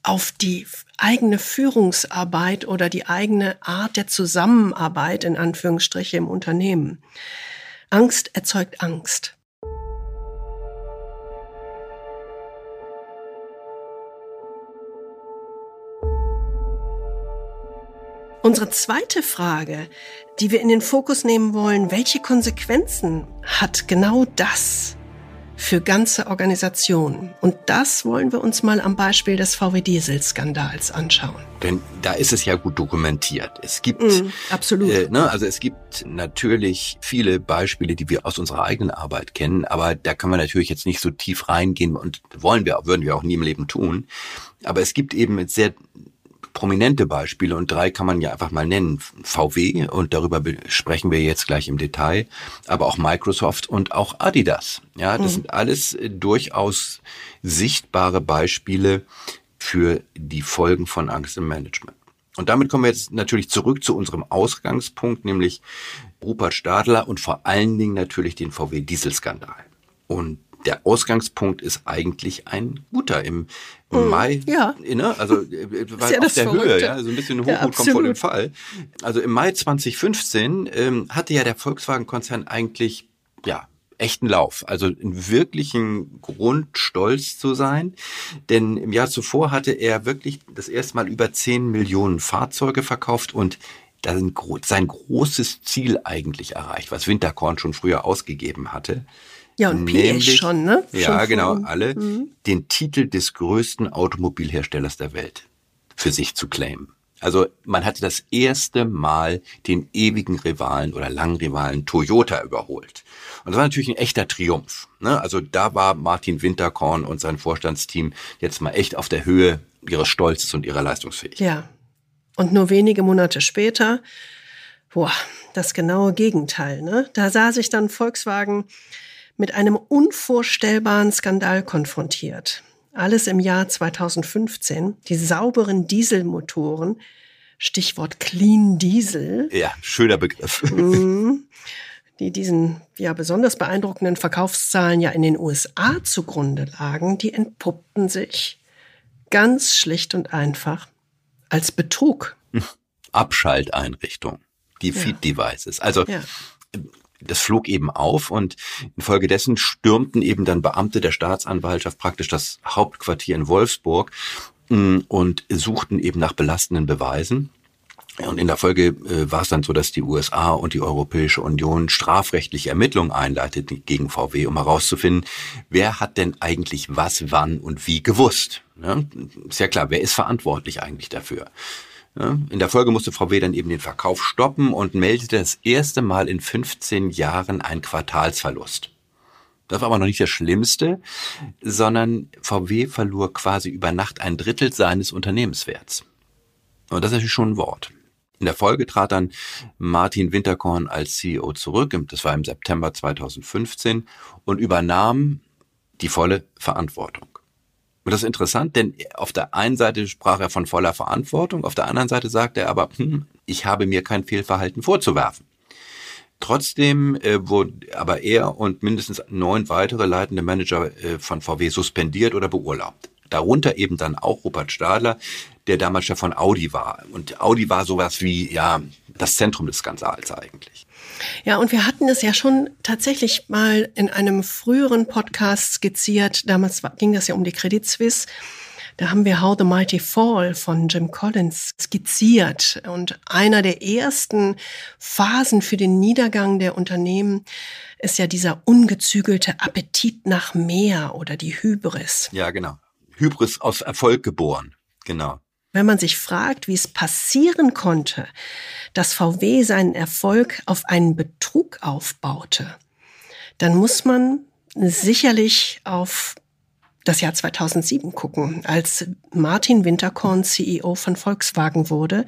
auf die eigene Führungsarbeit oder die eigene Art der Zusammenarbeit in Anführungsstriche im Unternehmen. Angst erzeugt Angst. Unsere zweite Frage, die wir in den Fokus nehmen wollen, welche Konsequenzen hat genau das für ganze Organisationen? Und das wollen wir uns mal am Beispiel des VW-Diesel-Skandals anschauen. Denn da ist es ja gut dokumentiert. Es gibt mm, absolut. Äh, ne, also es gibt natürlich viele Beispiele, die wir aus unserer eigenen Arbeit kennen, aber da kann man natürlich jetzt nicht so tief reingehen und wollen wir, würden wir auch nie im Leben tun. Aber es gibt eben sehr prominente Beispiele und drei kann man ja einfach mal nennen. VW und darüber sprechen wir jetzt gleich im Detail, aber auch Microsoft und auch Adidas. Ja, das mhm. sind alles äh, durchaus sichtbare Beispiele für die Folgen von Angst im Management. Und damit kommen wir jetzt natürlich zurück zu unserem Ausgangspunkt, nämlich Rupert Stadler und vor allen Dingen natürlich den VW-Dieselskandal. Und der Ausgangspunkt ist eigentlich ein guter. Im, im mm, Mai, ja. ne, also äh, war ja auf der Verrückte. Höhe, ja, so ein bisschen Hochmut ja, kommt vor dem Fall. Also im Mai 2015 ähm, hatte ja der Volkswagen-Konzern eigentlich ja echten Lauf, also einen wirklichen Grund, stolz zu sein. Denn im Jahr zuvor hatte er wirklich das erste Mal über 10 Millionen Fahrzeuge verkauft und sein großes Ziel eigentlich erreicht, was Winterkorn schon früher ausgegeben hatte. Ja, und PS schon, ne? Ja, schon genau, alle, mhm. den Titel des größten Automobilherstellers der Welt für sich zu claimen. Also man hatte das erste Mal den ewigen Rivalen oder langen Rivalen Toyota überholt. Und das war natürlich ein echter Triumph. Ne? Also da war Martin Winterkorn und sein Vorstandsteam jetzt mal echt auf der Höhe ihres Stolzes und ihrer Leistungsfähigkeit. Ja. Und nur wenige Monate später, boah, das genaue Gegenteil. Ne? Da sah sich dann Volkswagen mit einem unvorstellbaren Skandal konfrontiert. Alles im Jahr 2015. Die sauberen Dieselmotoren, Stichwort Clean Diesel. Ja, schöner Begriff. Mhm. die diesen ja besonders beeindruckenden Verkaufszahlen ja in den USA zugrunde lagen, die entpuppten sich ganz schlicht und einfach als Betrug. Abschalteinrichtung, die ja. Feed Devices. Also ja das flog eben auf und infolgedessen stürmten eben dann Beamte der Staatsanwaltschaft praktisch das Hauptquartier in Wolfsburg mm, und suchten eben nach belastenden Beweisen. Und in der Folge äh, war es dann so, dass die USA und die Europäische Union strafrechtliche Ermittlungen einleiteten gegen VW, um herauszufinden, wer hat denn eigentlich was, wann und wie gewusst. Ja, ist ja klar, wer ist verantwortlich eigentlich dafür? In der Folge musste Frau W. dann eben den Verkauf stoppen und meldete das erste Mal in 15 Jahren einen Quartalsverlust. Das war aber noch nicht das Schlimmste, sondern VW verlor quasi über Nacht ein Drittel seines Unternehmenswerts. Und das ist natürlich schon ein Wort. In der Folge trat dann Martin Winterkorn als CEO zurück, das war im September 2015, und übernahm die volle Verantwortung. Und das ist interessant, denn auf der einen Seite sprach er von voller Verantwortung, auf der anderen Seite sagte er aber, hm, ich habe mir kein Fehlverhalten vorzuwerfen. Trotzdem äh, wurden aber er und mindestens neun weitere leitende Manager äh, von VW suspendiert oder beurlaubt. Darunter eben dann auch Rupert Stadler, der damals Chef von Audi war. Und Audi war sowas wie, ja, das Zentrum des Skandals eigentlich. Ja, und wir hatten es ja schon tatsächlich mal in einem früheren Podcast skizziert. Damals ging das ja um die Credit Suisse. Da haben wir How the Mighty Fall von Jim Collins skizziert. Und einer der ersten Phasen für den Niedergang der Unternehmen ist ja dieser ungezügelte Appetit nach mehr oder die Hybris. Ja, genau. Hybris aus Erfolg geboren. Genau. Wenn man sich fragt, wie es passieren konnte, dass VW seinen Erfolg auf einen Betrug aufbaute, dann muss man sicherlich auf das Jahr 2007 gucken, als Martin Winterkorn CEO von Volkswagen wurde.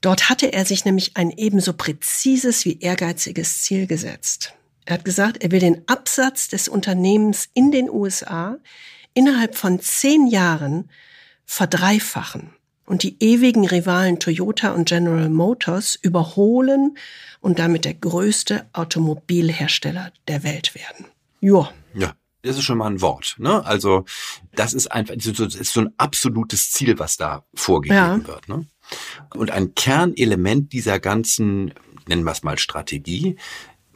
Dort hatte er sich nämlich ein ebenso präzises wie ehrgeiziges Ziel gesetzt. Er hat gesagt, er will den Absatz des Unternehmens in den USA innerhalb von zehn Jahren verdreifachen und die ewigen Rivalen Toyota und General Motors überholen und damit der größte Automobilhersteller der Welt werden. Joa. Ja. Das ist schon mal ein Wort. Ne? Also das ist einfach das ist so ein absolutes Ziel, was da vorgegeben ja. wird. Ne? Und ein Kernelement dieser ganzen, nennen wir es mal Strategie,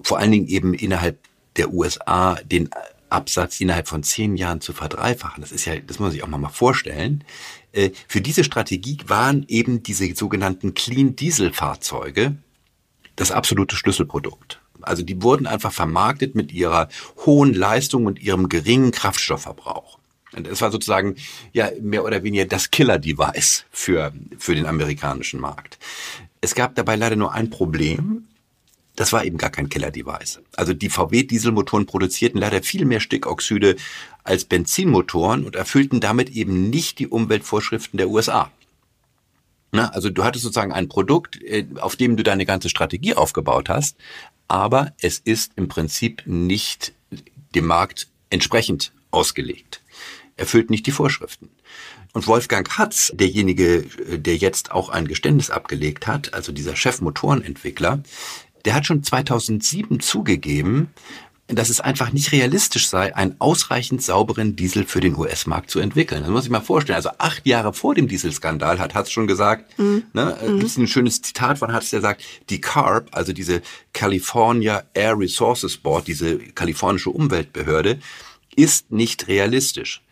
vor allen Dingen eben innerhalb der USA den Absatz innerhalb von zehn Jahren zu verdreifachen. Das ist ja, das muss man sich auch mal vorstellen. Äh, für diese Strategie waren eben diese sogenannten Clean Diesel Fahrzeuge das absolute Schlüsselprodukt. Also die wurden einfach vermarktet mit ihrer hohen Leistung und ihrem geringen Kraftstoffverbrauch. Und es war sozusagen ja mehr oder weniger das Killer-Device für, für den amerikanischen Markt. Es gab dabei leider nur ein Problem. Das war eben gar kein Killer-Device. Also die VW-Dieselmotoren produzierten leider viel mehr Stickoxide als Benzinmotoren und erfüllten damit eben nicht die Umweltvorschriften der USA. Na, also du hattest sozusagen ein Produkt, äh, auf dem du deine ganze Strategie aufgebaut hast, aber es ist im Prinzip nicht dem Markt entsprechend ausgelegt. Erfüllt nicht die Vorschriften. Und Wolfgang Hatz, derjenige, äh, der jetzt auch ein Geständnis abgelegt hat, also dieser Chefmotorenentwickler, der hat schon 2007 zugegeben, dass es einfach nicht realistisch sei, einen ausreichend sauberen Diesel für den US-Markt zu entwickeln. Das muss ich mal vorstellen. Also acht Jahre vor dem Dieselskandal hat Hatz schon gesagt, mhm. ne, mhm. das ist ein schönes Zitat von Hatz, der sagt, die CARB, also diese California Air Resources Board, diese kalifornische Umweltbehörde, ist nicht realistisch.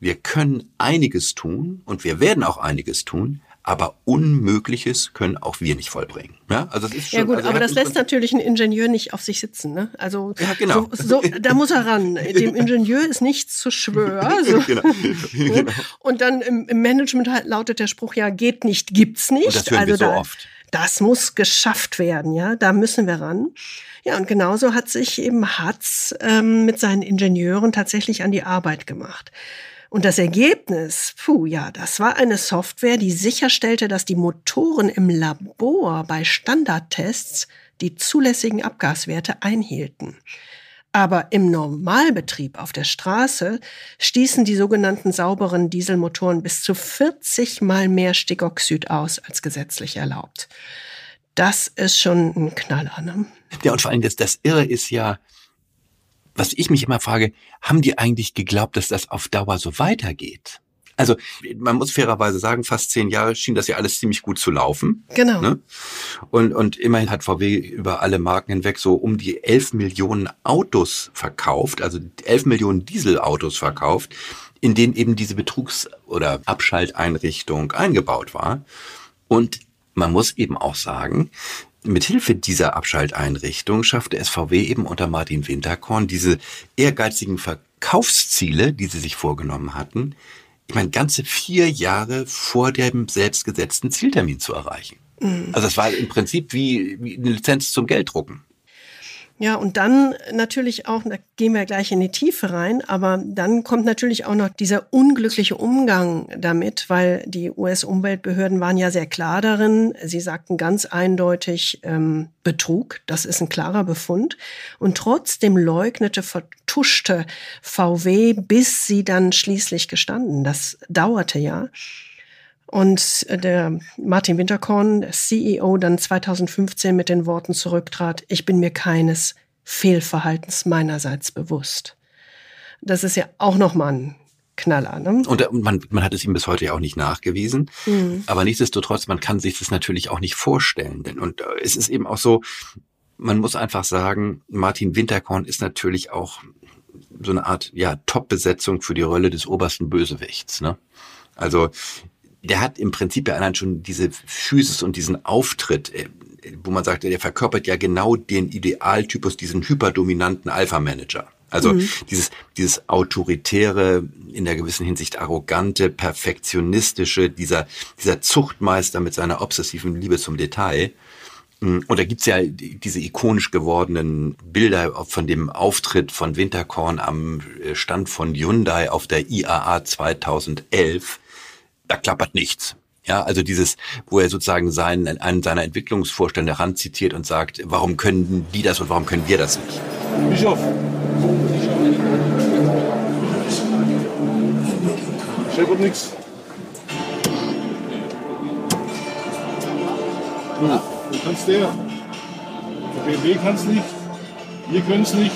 Wir können einiges tun und wir werden auch einiges tun, aber Unmögliches können auch wir nicht vollbringen. Ja, also das ist schon, ja gut, also aber das lässt natürlich ein Ingenieur nicht auf sich sitzen. Ne? Also ja, genau. so, so, da muss er ran. Dem Ingenieur ist nichts zu schwör. So. genau. genau. Und dann im, im, Management halt lautet der Spruch ja geht nicht, gibt's nicht. Und das hören also wir so da, oft. Das muss geschafft werden, ja. Da müssen wir ran. Ja, und genauso hat sich eben Hatz ähm, mit seinen Ingenieuren tatsächlich an die Arbeit gemacht. Und das Ergebnis, puh, ja, das war eine Software, die sicherstellte, dass die Motoren im Labor bei Standardtests die zulässigen Abgaswerte einhielten. Aber im Normalbetrieb auf der Straße stießen die sogenannten sauberen Dieselmotoren bis zu 40 mal mehr Stickoxid aus als gesetzlich erlaubt. Das ist schon ein Knaller, ne? Ja, und vor allem das, das Irre ist ja, was ich mich immer frage, haben die eigentlich geglaubt, dass das auf Dauer so weitergeht? Also man muss fairerweise sagen, fast zehn Jahre schien das ja alles ziemlich gut zu laufen. Genau. Ne? Und, und immerhin hat VW über alle Marken hinweg so um die elf Millionen Autos verkauft, also elf Millionen Dieselautos verkauft, in denen eben diese Betrugs- oder Abschalteinrichtung eingebaut war. Und man muss eben auch sagen, Mithilfe dieser Abschalteinrichtung schaffte SVW eben unter Martin Winterkorn diese ehrgeizigen Verkaufsziele, die sie sich vorgenommen hatten, ich meine, ganze vier Jahre vor dem selbstgesetzten Zieltermin zu erreichen. Mhm. Also das war im Prinzip wie, wie eine Lizenz zum Gelddrucken. Ja, und dann natürlich auch, da gehen wir gleich in die Tiefe rein, aber dann kommt natürlich auch noch dieser unglückliche Umgang damit, weil die US-Umweltbehörden waren ja sehr klar darin. Sie sagten ganz eindeutig ähm, Betrug, das ist ein klarer Befund. Und trotzdem leugnete, vertuschte VW, bis sie dann schließlich gestanden. Das dauerte ja. Und äh, der Martin Winterkorn, CEO, dann 2015 mit den Worten zurücktrat, ich bin mir keines Fehlverhaltens meinerseits bewusst. Das ist ja auch nochmal ein Knaller. Ne? Und äh, man, man hat es ihm bis heute ja auch nicht nachgewiesen. Mhm. Aber nichtsdestotrotz, man kann sich das natürlich auch nicht vorstellen. Denn, und äh, es ist eben auch so, man muss einfach sagen, Martin Winterkorn ist natürlich auch so eine Art ja Top-Besetzung für die Rolle des obersten Bösewichts. Ne? Also der hat im Prinzip ja allein schon diese Physis und diesen Auftritt, äh, wo man sagt, der verkörpert ja genau den Idealtypus, diesen hyperdominanten Alpha-Manager. Also mhm. dieses, dieses autoritäre, in der gewissen Hinsicht arrogante, perfektionistische, dieser, dieser Zuchtmeister mit seiner obsessiven Liebe zum Detail. Mm, und da gibt's ja diese ikonisch gewordenen Bilder von dem Auftritt von Winterkorn am äh, Stand von Hyundai auf der IAA 2011. Da klappert nichts. Ja, also dieses, wo er sozusagen seinen, einen seiner Entwicklungsvorstände heranzitiert und sagt, warum können die das und warum können wir das nicht? Bischof, Scheppert nichts. Du, du kannst der. Der BMW kann es nicht. Wir können es nicht.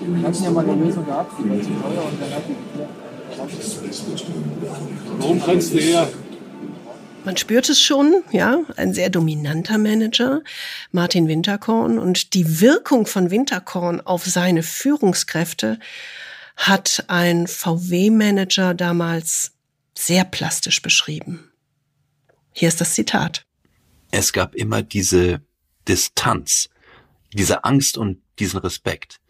Wir hatten ja mal eine Lösung gehabt, die war zu teuer und dann hat die Warum kannst du der? Man spürt es schon, ja, ein sehr dominanter Manager, Martin Winterkorn. Und die Wirkung von Winterkorn auf seine Führungskräfte hat ein VW-Manager damals sehr plastisch beschrieben. Hier ist das Zitat. Es gab immer diese Distanz, diese Angst und diesen Respekt.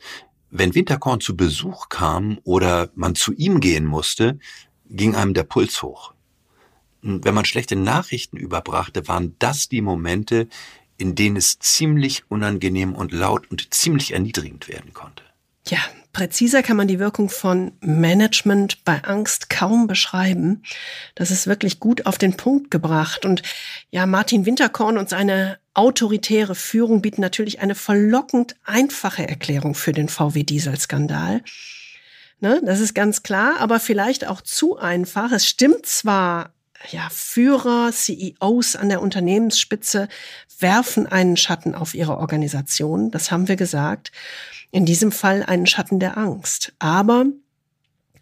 Wenn Winterkorn zu Besuch kam oder man zu ihm gehen musste, ging einem der Puls hoch wenn man schlechte Nachrichten überbrachte, waren das die Momente, in denen es ziemlich unangenehm und laut und ziemlich erniedrigend werden konnte. Ja, präziser kann man die Wirkung von Management bei Angst kaum beschreiben. Das ist wirklich gut auf den Punkt gebracht. Und ja, Martin Winterkorn und seine autoritäre Führung bieten natürlich eine verlockend einfache Erklärung für den VW-Diesel-Skandal. Ne, das ist ganz klar, aber vielleicht auch zu einfach. Es stimmt zwar ja, Führer, CEOs an der Unternehmensspitze werfen einen Schatten auf ihre Organisation. Das haben wir gesagt. In diesem Fall einen Schatten der Angst. Aber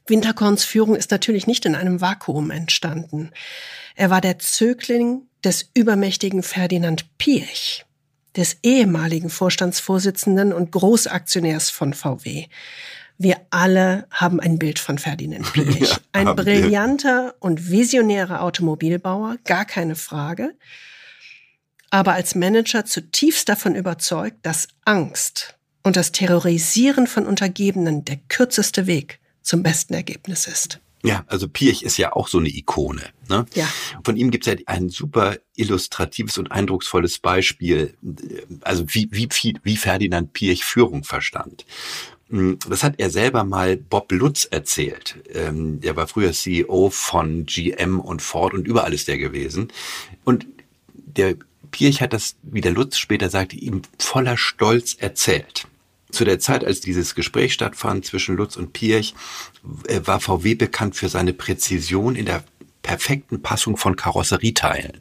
Winterkorns Führung ist natürlich nicht in einem Vakuum entstanden. Er war der Zögling des übermächtigen Ferdinand Piech, des ehemaligen Vorstandsvorsitzenden und Großaktionärs von VW. Wir alle haben ein Bild von Ferdinand Piech. Ja, ein brillanter wir. und visionärer Automobilbauer, gar keine Frage. Aber als Manager zutiefst davon überzeugt, dass Angst und das Terrorisieren von Untergebenen der kürzeste Weg zum besten Ergebnis ist. Ja, also Piech ist ja auch so eine Ikone. Ne? Ja. Von ihm gibt es ja ein super illustratives und eindrucksvolles Beispiel, also wie, wie, wie Ferdinand Piech Führung verstand. Hm, das hat er selber mal Bob Lutz erzählt. Ähm, der war früher CEO von GM und Ford und überall ist der gewesen. Und der Pirch hat das, wie der Lutz später sagte, ihm voller Stolz erzählt. Zu der Zeit, als dieses Gespräch stattfand zwischen Lutz und Pirch, äh, war VW bekannt für seine Präzision in der perfekten Passung von Karosserieteilen.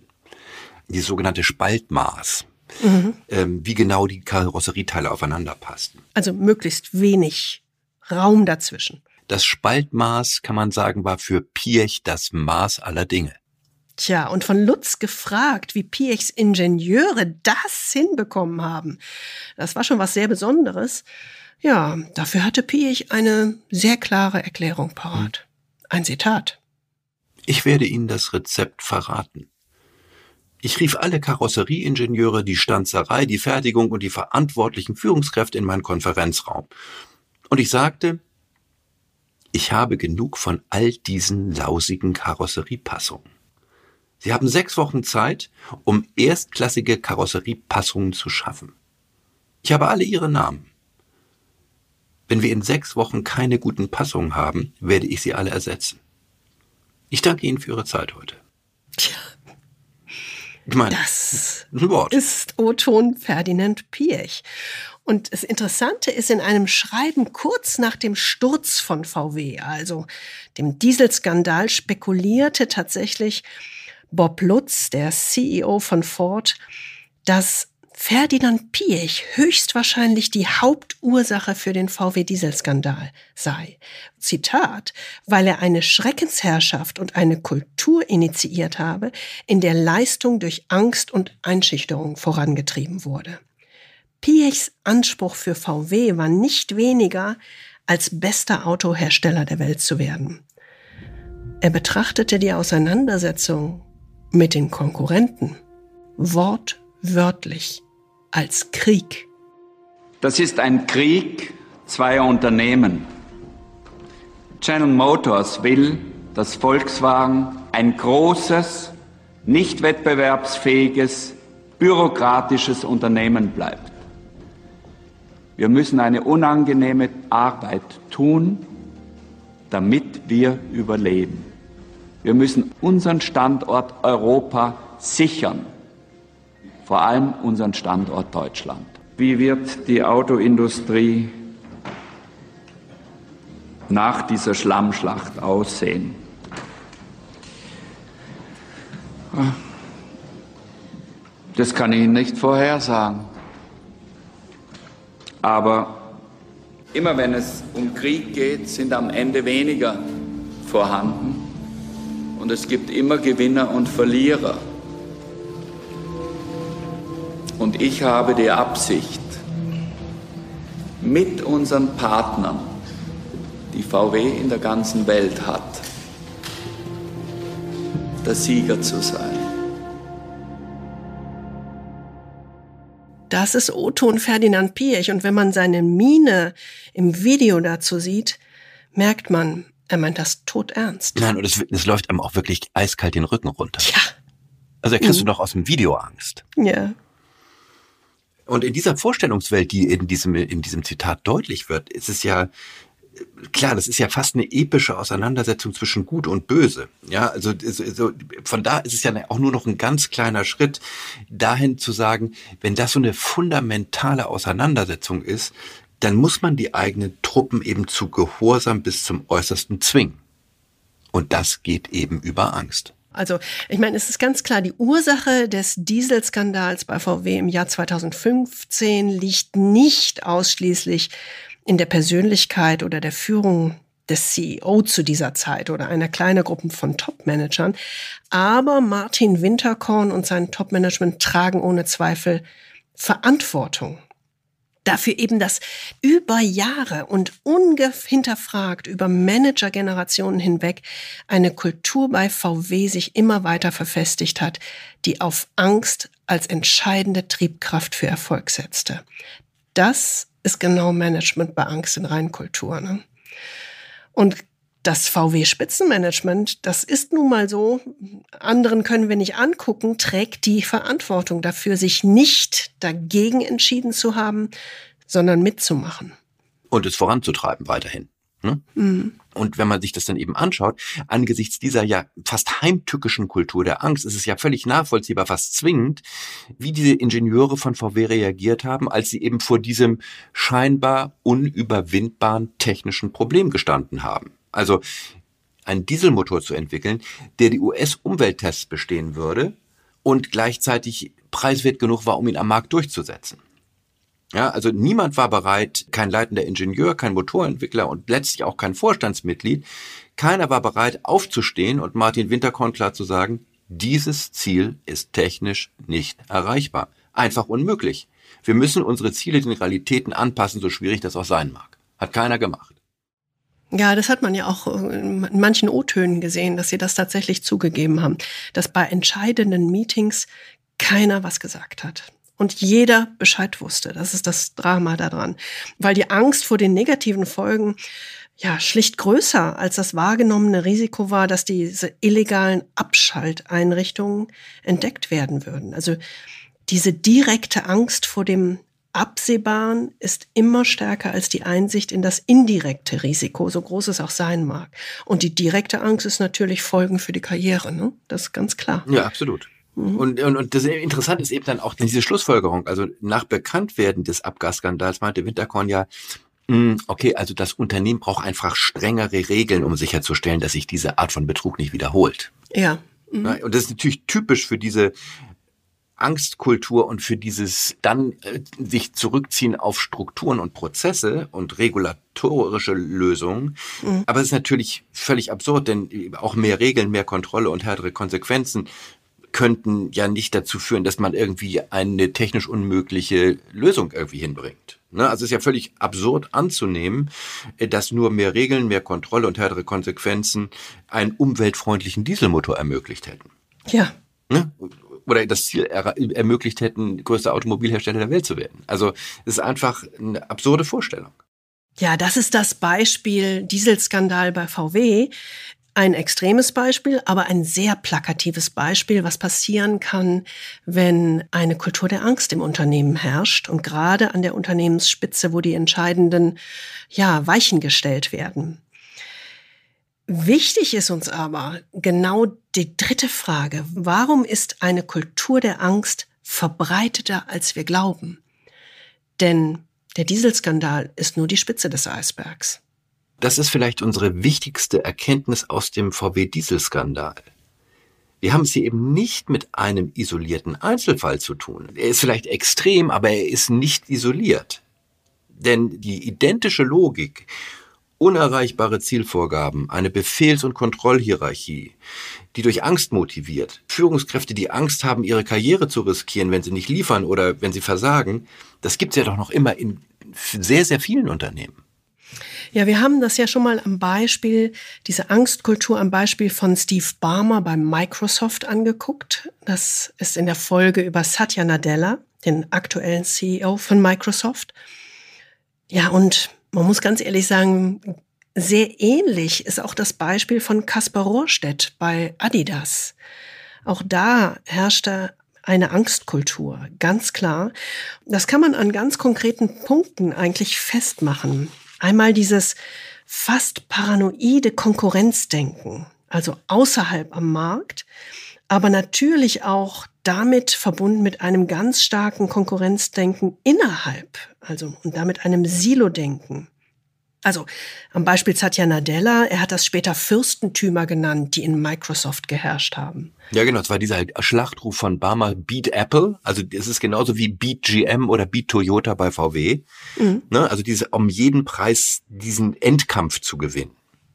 Die sogenannte Spaltmaß mhm. ähm, wie genau die Karosserieteile aufeinander passten. Also möglichst wenig Raum dazwischen. Das Spaltmaß, kann man sagen, war für Piech das Maß aller Dinge. Tja, und von Lutz gefragt, wie Piechs Ingenieure das hinbekommen haben. Das war schon was sehr Besonderes. Ja, dafür hatte Piech eine sehr klare Erklärung parat. Ein Zitat. Ich werde Ihnen das Rezept verraten. Ich rief alle Karosserieingenieure, die Stanzerei, die Fertigung und die verantwortlichen Führungskräfte in meinen Konferenzraum. Und ich sagte, ich habe genug von all diesen lausigen Karosseriepassungen. Sie haben sechs Wochen Zeit, um erstklassige Karosseriepassungen zu schaffen. Ich habe alle Ihre Namen. Wenn wir in sechs Wochen keine guten Passungen haben, werde ich sie alle ersetzen. Ich danke Ihnen für Ihre Zeit heute. Tja. Ich meine, das ist O-Ton Ferdinand Piech. Und das Interessante ist, in einem Schreiben kurz nach dem Sturz von VW, also dem Dieselskandal, spekulierte tatsächlich Bob Lutz, der CEO von Ford, dass Ferdinand Piech höchstwahrscheinlich die Hauptursache für den VW-Dieselskandal sei. Zitat, weil er eine Schreckensherrschaft und eine Kultur initiiert habe, in der Leistung durch Angst und Einschüchterung vorangetrieben wurde. Piechs Anspruch für VW war nicht weniger, als bester Autohersteller der Welt zu werden. Er betrachtete die Auseinandersetzung mit den Konkurrenten wortwörtlich als Krieg. Das ist ein Krieg zweier Unternehmen. General Motors will, dass Volkswagen ein großes, nicht wettbewerbsfähiges, bürokratisches Unternehmen bleibt. Wir müssen eine unangenehme Arbeit tun, damit wir überleben. Wir müssen unseren Standort Europa sichern, vor allem unseren Standort Deutschland. Wie wird die Autoindustrie nach dieser Schlammschlacht aussehen? Das kann ich nicht vorhersagen. Aber immer wenn es um Krieg geht, sind am Ende weniger vorhanden. Und es gibt immer Gewinner und Verlierer. Und ich habe die Absicht, mit unseren Partnern, die VW in der ganzen Welt hat, der Sieger zu sein. Das ist Otto Ferdinand Piech. Und wenn man seine Miene im Video dazu sieht, merkt man, er meint das tot ernst. Nein, und es, es läuft einem auch wirklich eiskalt den Rücken runter. Ja. Also da kriegst Mhm. du doch aus dem Video Angst. Ja. Und in dieser Vorstellungswelt, die in diesem, in diesem Zitat deutlich wird, ist es ja, klar, das ist ja fast eine epische Auseinandersetzung zwischen Gut und Böse. Ja, also so, von da ist es ja auch nur noch ein ganz kleiner Schritt dahin zu sagen, wenn das so eine fundamentale Auseinandersetzung ist, dann muss man die eigenen Truppen eben zu Gehorsam bis zum Äußersten zwingen. Und das geht eben über Angst. Also, ich meine, es ist ganz klar, die Ursache des Dieselskandals bei VW im Jahr 2015 liegt nicht ausschließlich in der Persönlichkeit oder der Führung des CEO zu dieser Zeit oder einer kleinen Gruppe von Topmanagern. Aber Martin Winterkorn und sein Topmanagement tragen ohne Zweifel Verantwortung dafür eben, dass über Jahre und ungehinterfragt über Managergenerationen hinweg eine Kultur bei VW sich immer weiter verfestigt hat, die auf Angst als entscheidende Triebkraft für Erfolg setzte. Das ist genau Management bei Angst in Reinkultur. Ne? Und das VW-Spitzenmanagement, das ist nun mal so, anderen können wir nicht angucken, trägt die Verantwortung dafür, sich nicht dagegen entschieden zu haben, sondern mitzumachen. Und es voranzutreiben weiterhin. Ne? Mhm. Und wenn man sich das dann eben anschaut, angesichts dieser ja fast heimtückischen Kultur der Angst, ist es ja völlig nachvollziehbar, fast zwingend, wie diese Ingenieure von VW reagiert haben, als sie eben vor diesem scheinbar unüberwindbaren technischen Problem gestanden haben. Also einen Dieselmotor zu entwickeln, der die US-Umwelttests bestehen würde und gleichzeitig preiswert genug war, um ihn am Markt durchzusetzen. Ja, also niemand war bereit, kein leitender Ingenieur, kein Motorentwickler und letztlich auch kein Vorstandsmitglied, keiner war bereit aufzustehen und Martin Winterkorn klar zu sagen, dieses Ziel ist technisch nicht erreichbar. Einfach unmöglich. Wir müssen unsere Ziele den Realitäten anpassen, so schwierig das auch sein mag. Hat keiner gemacht. Ja, das hat man ja auch in manchen O-Tönen gesehen, dass sie das tatsächlich zugegeben haben, dass bei entscheidenden Meetings keiner was gesagt hat und jeder Bescheid wusste. Das ist das Drama daran, weil die Angst vor den negativen Folgen ja schlicht größer als das wahrgenommene Risiko war, dass diese illegalen Abschalteinrichtungen entdeckt werden würden. Also diese direkte Angst vor dem Absehbaren ist immer stärker als die Einsicht in das indirekte Risiko, so groß es auch sein mag. Und die direkte Angst ist natürlich Folgen für die Karriere, ne? Das ist ganz klar. Ja, absolut. Mhm. Und, und, und das Interessante ist eben dann auch diese Schlussfolgerung. Also nach Bekanntwerden des Abgasskandals meinte Winterkorn ja, mh, okay, also das Unternehmen braucht einfach strengere Regeln, um sicherzustellen, dass sich diese Art von Betrug nicht wiederholt. Ja. Mhm. ja und das ist natürlich typisch für diese Angstkultur und für dieses dann äh, sich zurückziehen auf Strukturen und Prozesse und regulatorische Lösungen. Mhm. Aber es ist natürlich völlig absurd, denn auch mehr Regeln, mehr Kontrolle und härtere Konsequenzen könnten ja nicht dazu führen, dass man irgendwie eine technisch unmögliche Lösung irgendwie hinbringt. Ne? Also es ist ja völlig absurd anzunehmen, dass nur mehr Regeln, mehr Kontrolle und härtere Konsequenzen einen umweltfreundlichen Dieselmotor ermöglicht hätten. Ja. Ne? Oder das Ziel er, ermöglicht hätten, größter Automobilhersteller der Welt zu werden. Also es ist einfach eine absurde Vorstellung. Ja, das ist das Beispiel Dieselskandal bei VW. Ein extremes Beispiel, aber ein sehr plakatives Beispiel, was passieren kann, wenn eine Kultur der Angst im Unternehmen herrscht und gerade an der Unternehmensspitze, wo die entscheidenden ja, Weichen gestellt werden. Wichtig ist uns aber genau die dritte Frage. Warum ist eine Kultur der Angst verbreiteter, als wir glauben? Denn der Dieselskandal ist nur die Spitze des Eisbergs. Das ist vielleicht unsere wichtigste Erkenntnis aus dem VW-Dieselskandal. Wir haben es hier eben nicht mit einem isolierten Einzelfall zu tun. Er ist vielleicht extrem, aber er ist nicht isoliert. Denn die identische Logik unerreichbare Zielvorgaben, eine Befehls- und Kontrollhierarchie, die durch Angst motiviert, Führungskräfte, die Angst haben, ihre Karriere zu riskieren, wenn sie nicht liefern oder wenn sie versagen, das gibt es ja doch noch immer in sehr, sehr vielen Unternehmen. Ja, wir haben das ja schon mal am Beispiel, diese Angstkultur am Beispiel von Steve Barmer bei Microsoft angeguckt. Das ist in der Folge über Satya Nadella, den aktuellen CEO von Microsoft. Ja, und man muss ganz ehrlich sagen, sehr ähnlich ist auch das Beispiel von Kaspar Rohrstedt bei Adidas. Auch da herrschte eine Angstkultur, ganz klar. Das kann man an ganz konkreten Punkten eigentlich festmachen. Einmal dieses fast paranoide Konkurrenzdenken, also außerhalb am Markt, aber natürlich auch damit verbunden mit einem ganz starken Konkurrenzdenken innerhalb, also und damit einem Silo-Denken. Also am Beispiel Satya Nadella, er hat das später Fürstentümer genannt, die in Microsoft geherrscht haben. Ja, genau, es war dieser Schlachtruf von Barmer Beat Apple. Also es ist genauso wie Beat GM oder Beat Toyota bei VW. Mhm. Ne? Also diese um jeden Preis diesen Endkampf zu gewinnen.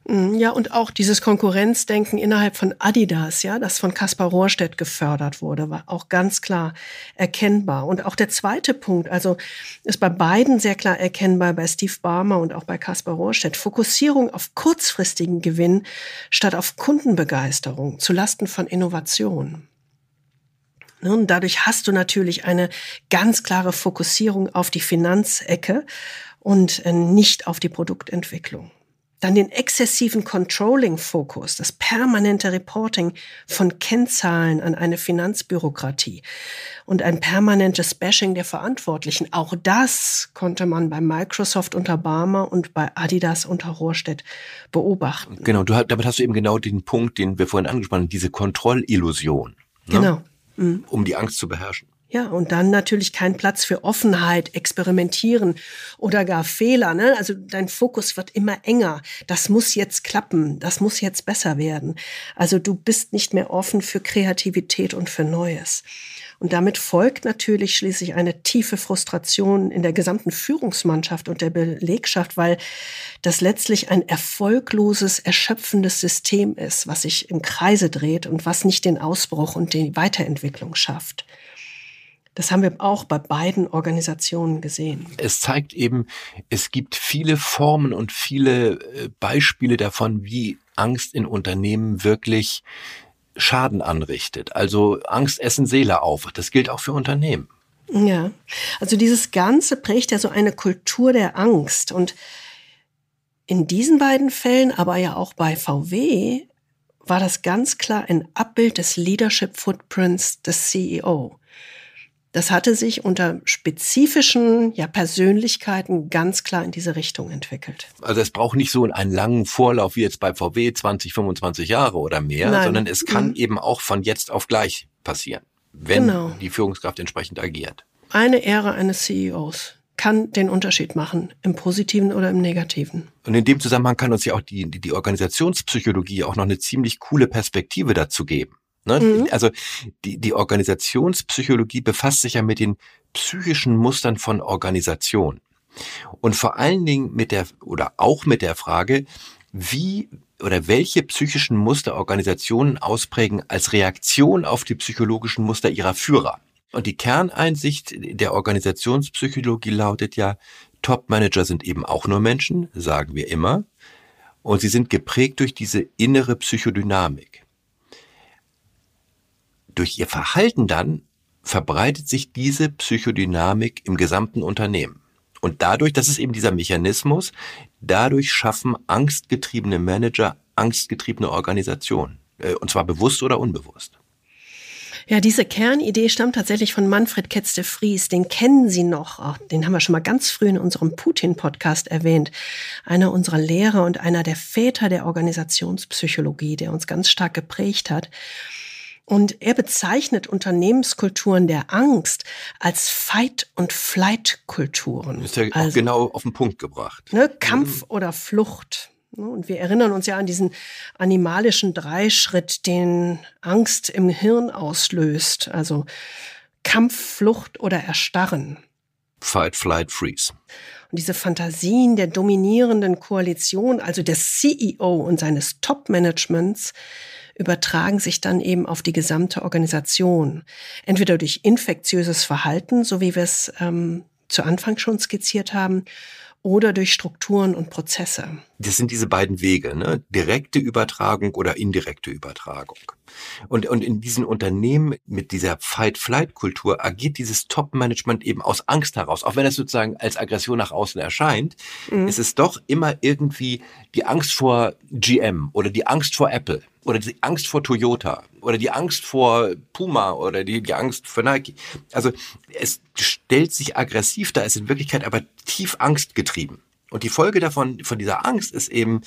Mhm, ja, und auch dieses Konkurrenzdenken innerhalb von Adidas, ja, das von Kaspar Rohrstedt gefördert wurde, war auch ganz klar erkennbar. Und auch der zweite Punkt, also ist bei beiden sehr klar erkennbar, bei Steve Barmer und auch bei Kaspar Rohrstedt, Fokussierung auf kurzfristigen Gewinn statt auf Kundenbegeisterung zulasten von Innovation. Und dadurch hast du natürlich eine ganz klare Fokussierung auf die Finanzecke und äh, nicht auf die Produktentwicklung. Dann den exzessiven Controlling-Fokus, das permanente Reporting von Kennzahlen an eine Finanzbürokratie und ein permanentes Bashing der Verantwortlichen. Auch das konnte man bei Microsoft unter Barmer und bei Adidas unter Rohrstedt beobachten. Genau, du, damit hast du eben genau den Punkt, den wir vorhin angesprochen haben, diese Kontrollillusion. Ne? Genau. Mhm. Um die Angst zu beherrschen. Ja, und dann natürlich kein Platz für Offenheit, Experimentieren oder gar Fehler. Ne? Also dein Fokus wird immer enger. Das muss jetzt klappen, das muss jetzt besser werden. Also du bist nicht mehr offen für Kreativität und für Neues. Und damit folgt natürlich schließlich eine tiefe Frustration in der gesamten Führungsmannschaft und der Belegschaft, weil das letztlich ein erfolgloses, erschöpfendes System ist, was sich im Kreise dreht und was nicht den Ausbruch und die Weiterentwicklung schafft. Das haben wir auch bei beiden Organisationen gesehen. Es zeigt eben, es gibt viele Formen und viele äh, Beispiele davon, wie Angst in Unternehmen wirklich Schaden anrichtet. Also Angst essen Seele auf. Das gilt auch für Unternehmen. Ja, also dieses Ganze prägt ja so eine Kultur der Angst. Und in diesen beiden Fällen, aber ja auch bei VW, war das ganz klar ein Abbild des Leadership Footprints des CEO. Das hatte sich unter spezifischen ja, Persönlichkeiten ganz klar in diese Richtung entwickelt. Also es braucht nicht so einen langen Vorlauf wie jetzt bei VW 20, 25 Jahre oder mehr, Nein. sondern es kann mhm. eben auch von jetzt auf gleich passieren, wenn genau. die Führungskraft entsprechend agiert. Eine Ära eines CEOs kann den Unterschied machen, im positiven oder im negativen. Und in dem Zusammenhang kann uns ja auch die, die Organisationspsychologie auch noch eine ziemlich coole Perspektive dazu geben. Ne? Mhm. Also die, die Organisationspsychologie befasst sich ja mit den psychischen Mustern von Organisation. Und vor allen Dingen mit der, oder auch mit der Frage, wie oder welche psychischen Muster Organisationen ausprägen als Reaktion auf die psychologischen Muster ihrer Führer. Und die Kerneinsicht der Organisationspsychologie lautet ja, Top-Manager sind eben auch nur Menschen, sagen wir immer. Und sie sind geprägt durch diese innere Psychodynamik. Durch ihr Verhalten dann verbreitet sich diese Psychodynamik im gesamten Unternehmen. Und dadurch, das ist eben dieser Mechanismus, dadurch schaffen angstgetriebene Manager angstgetriebene Organisationen. Äh, und zwar bewusst oder unbewusst. Ja, diese Kernidee stammt tatsächlich von Manfred Ketz de Vries. Den kennen Sie noch. Den haben wir schon mal ganz früh in unserem Putin-Podcast erwähnt. Einer unserer Lehrer und einer der Väter der Organisationspsychologie, der uns ganz stark geprägt hat. Und er bezeichnet Unternehmenskulturen der Angst als Fight- und Flight-Kulturen. Ist ja also, genau auf den Punkt gebracht. Ne, Kampf mhm. oder Flucht. Ne, und wir erinnern uns ja an diesen animalischen Dreischritt, den Angst im Hirn auslöst. Also Kampf, Flucht oder Erstarren. Fight, Flight, Freeze. Und diese Fantasien der dominierenden Koalition, also des CEO und seines Top-Managements, übertragen sich dann eben auf die gesamte Organisation. Entweder durch infektiöses Verhalten, so wie wir es ähm, zu Anfang schon skizziert haben, oder durch Strukturen und Prozesse. Das sind diese beiden Wege, ne? direkte Übertragung oder indirekte Übertragung. Und, und in diesen Unternehmen mit dieser Fight-Flight-Kultur agiert dieses Top-Management eben aus Angst heraus. Auch wenn es sozusagen als Aggression nach außen erscheint, mhm. ist es doch immer irgendwie die Angst vor GM oder die Angst vor Apple oder die Angst vor Toyota oder die Angst vor Puma oder die, die Angst vor Nike. Also es stellt sich aggressiv da, ist in Wirklichkeit aber tief angstgetrieben. Und die Folge davon, von dieser Angst ist eben,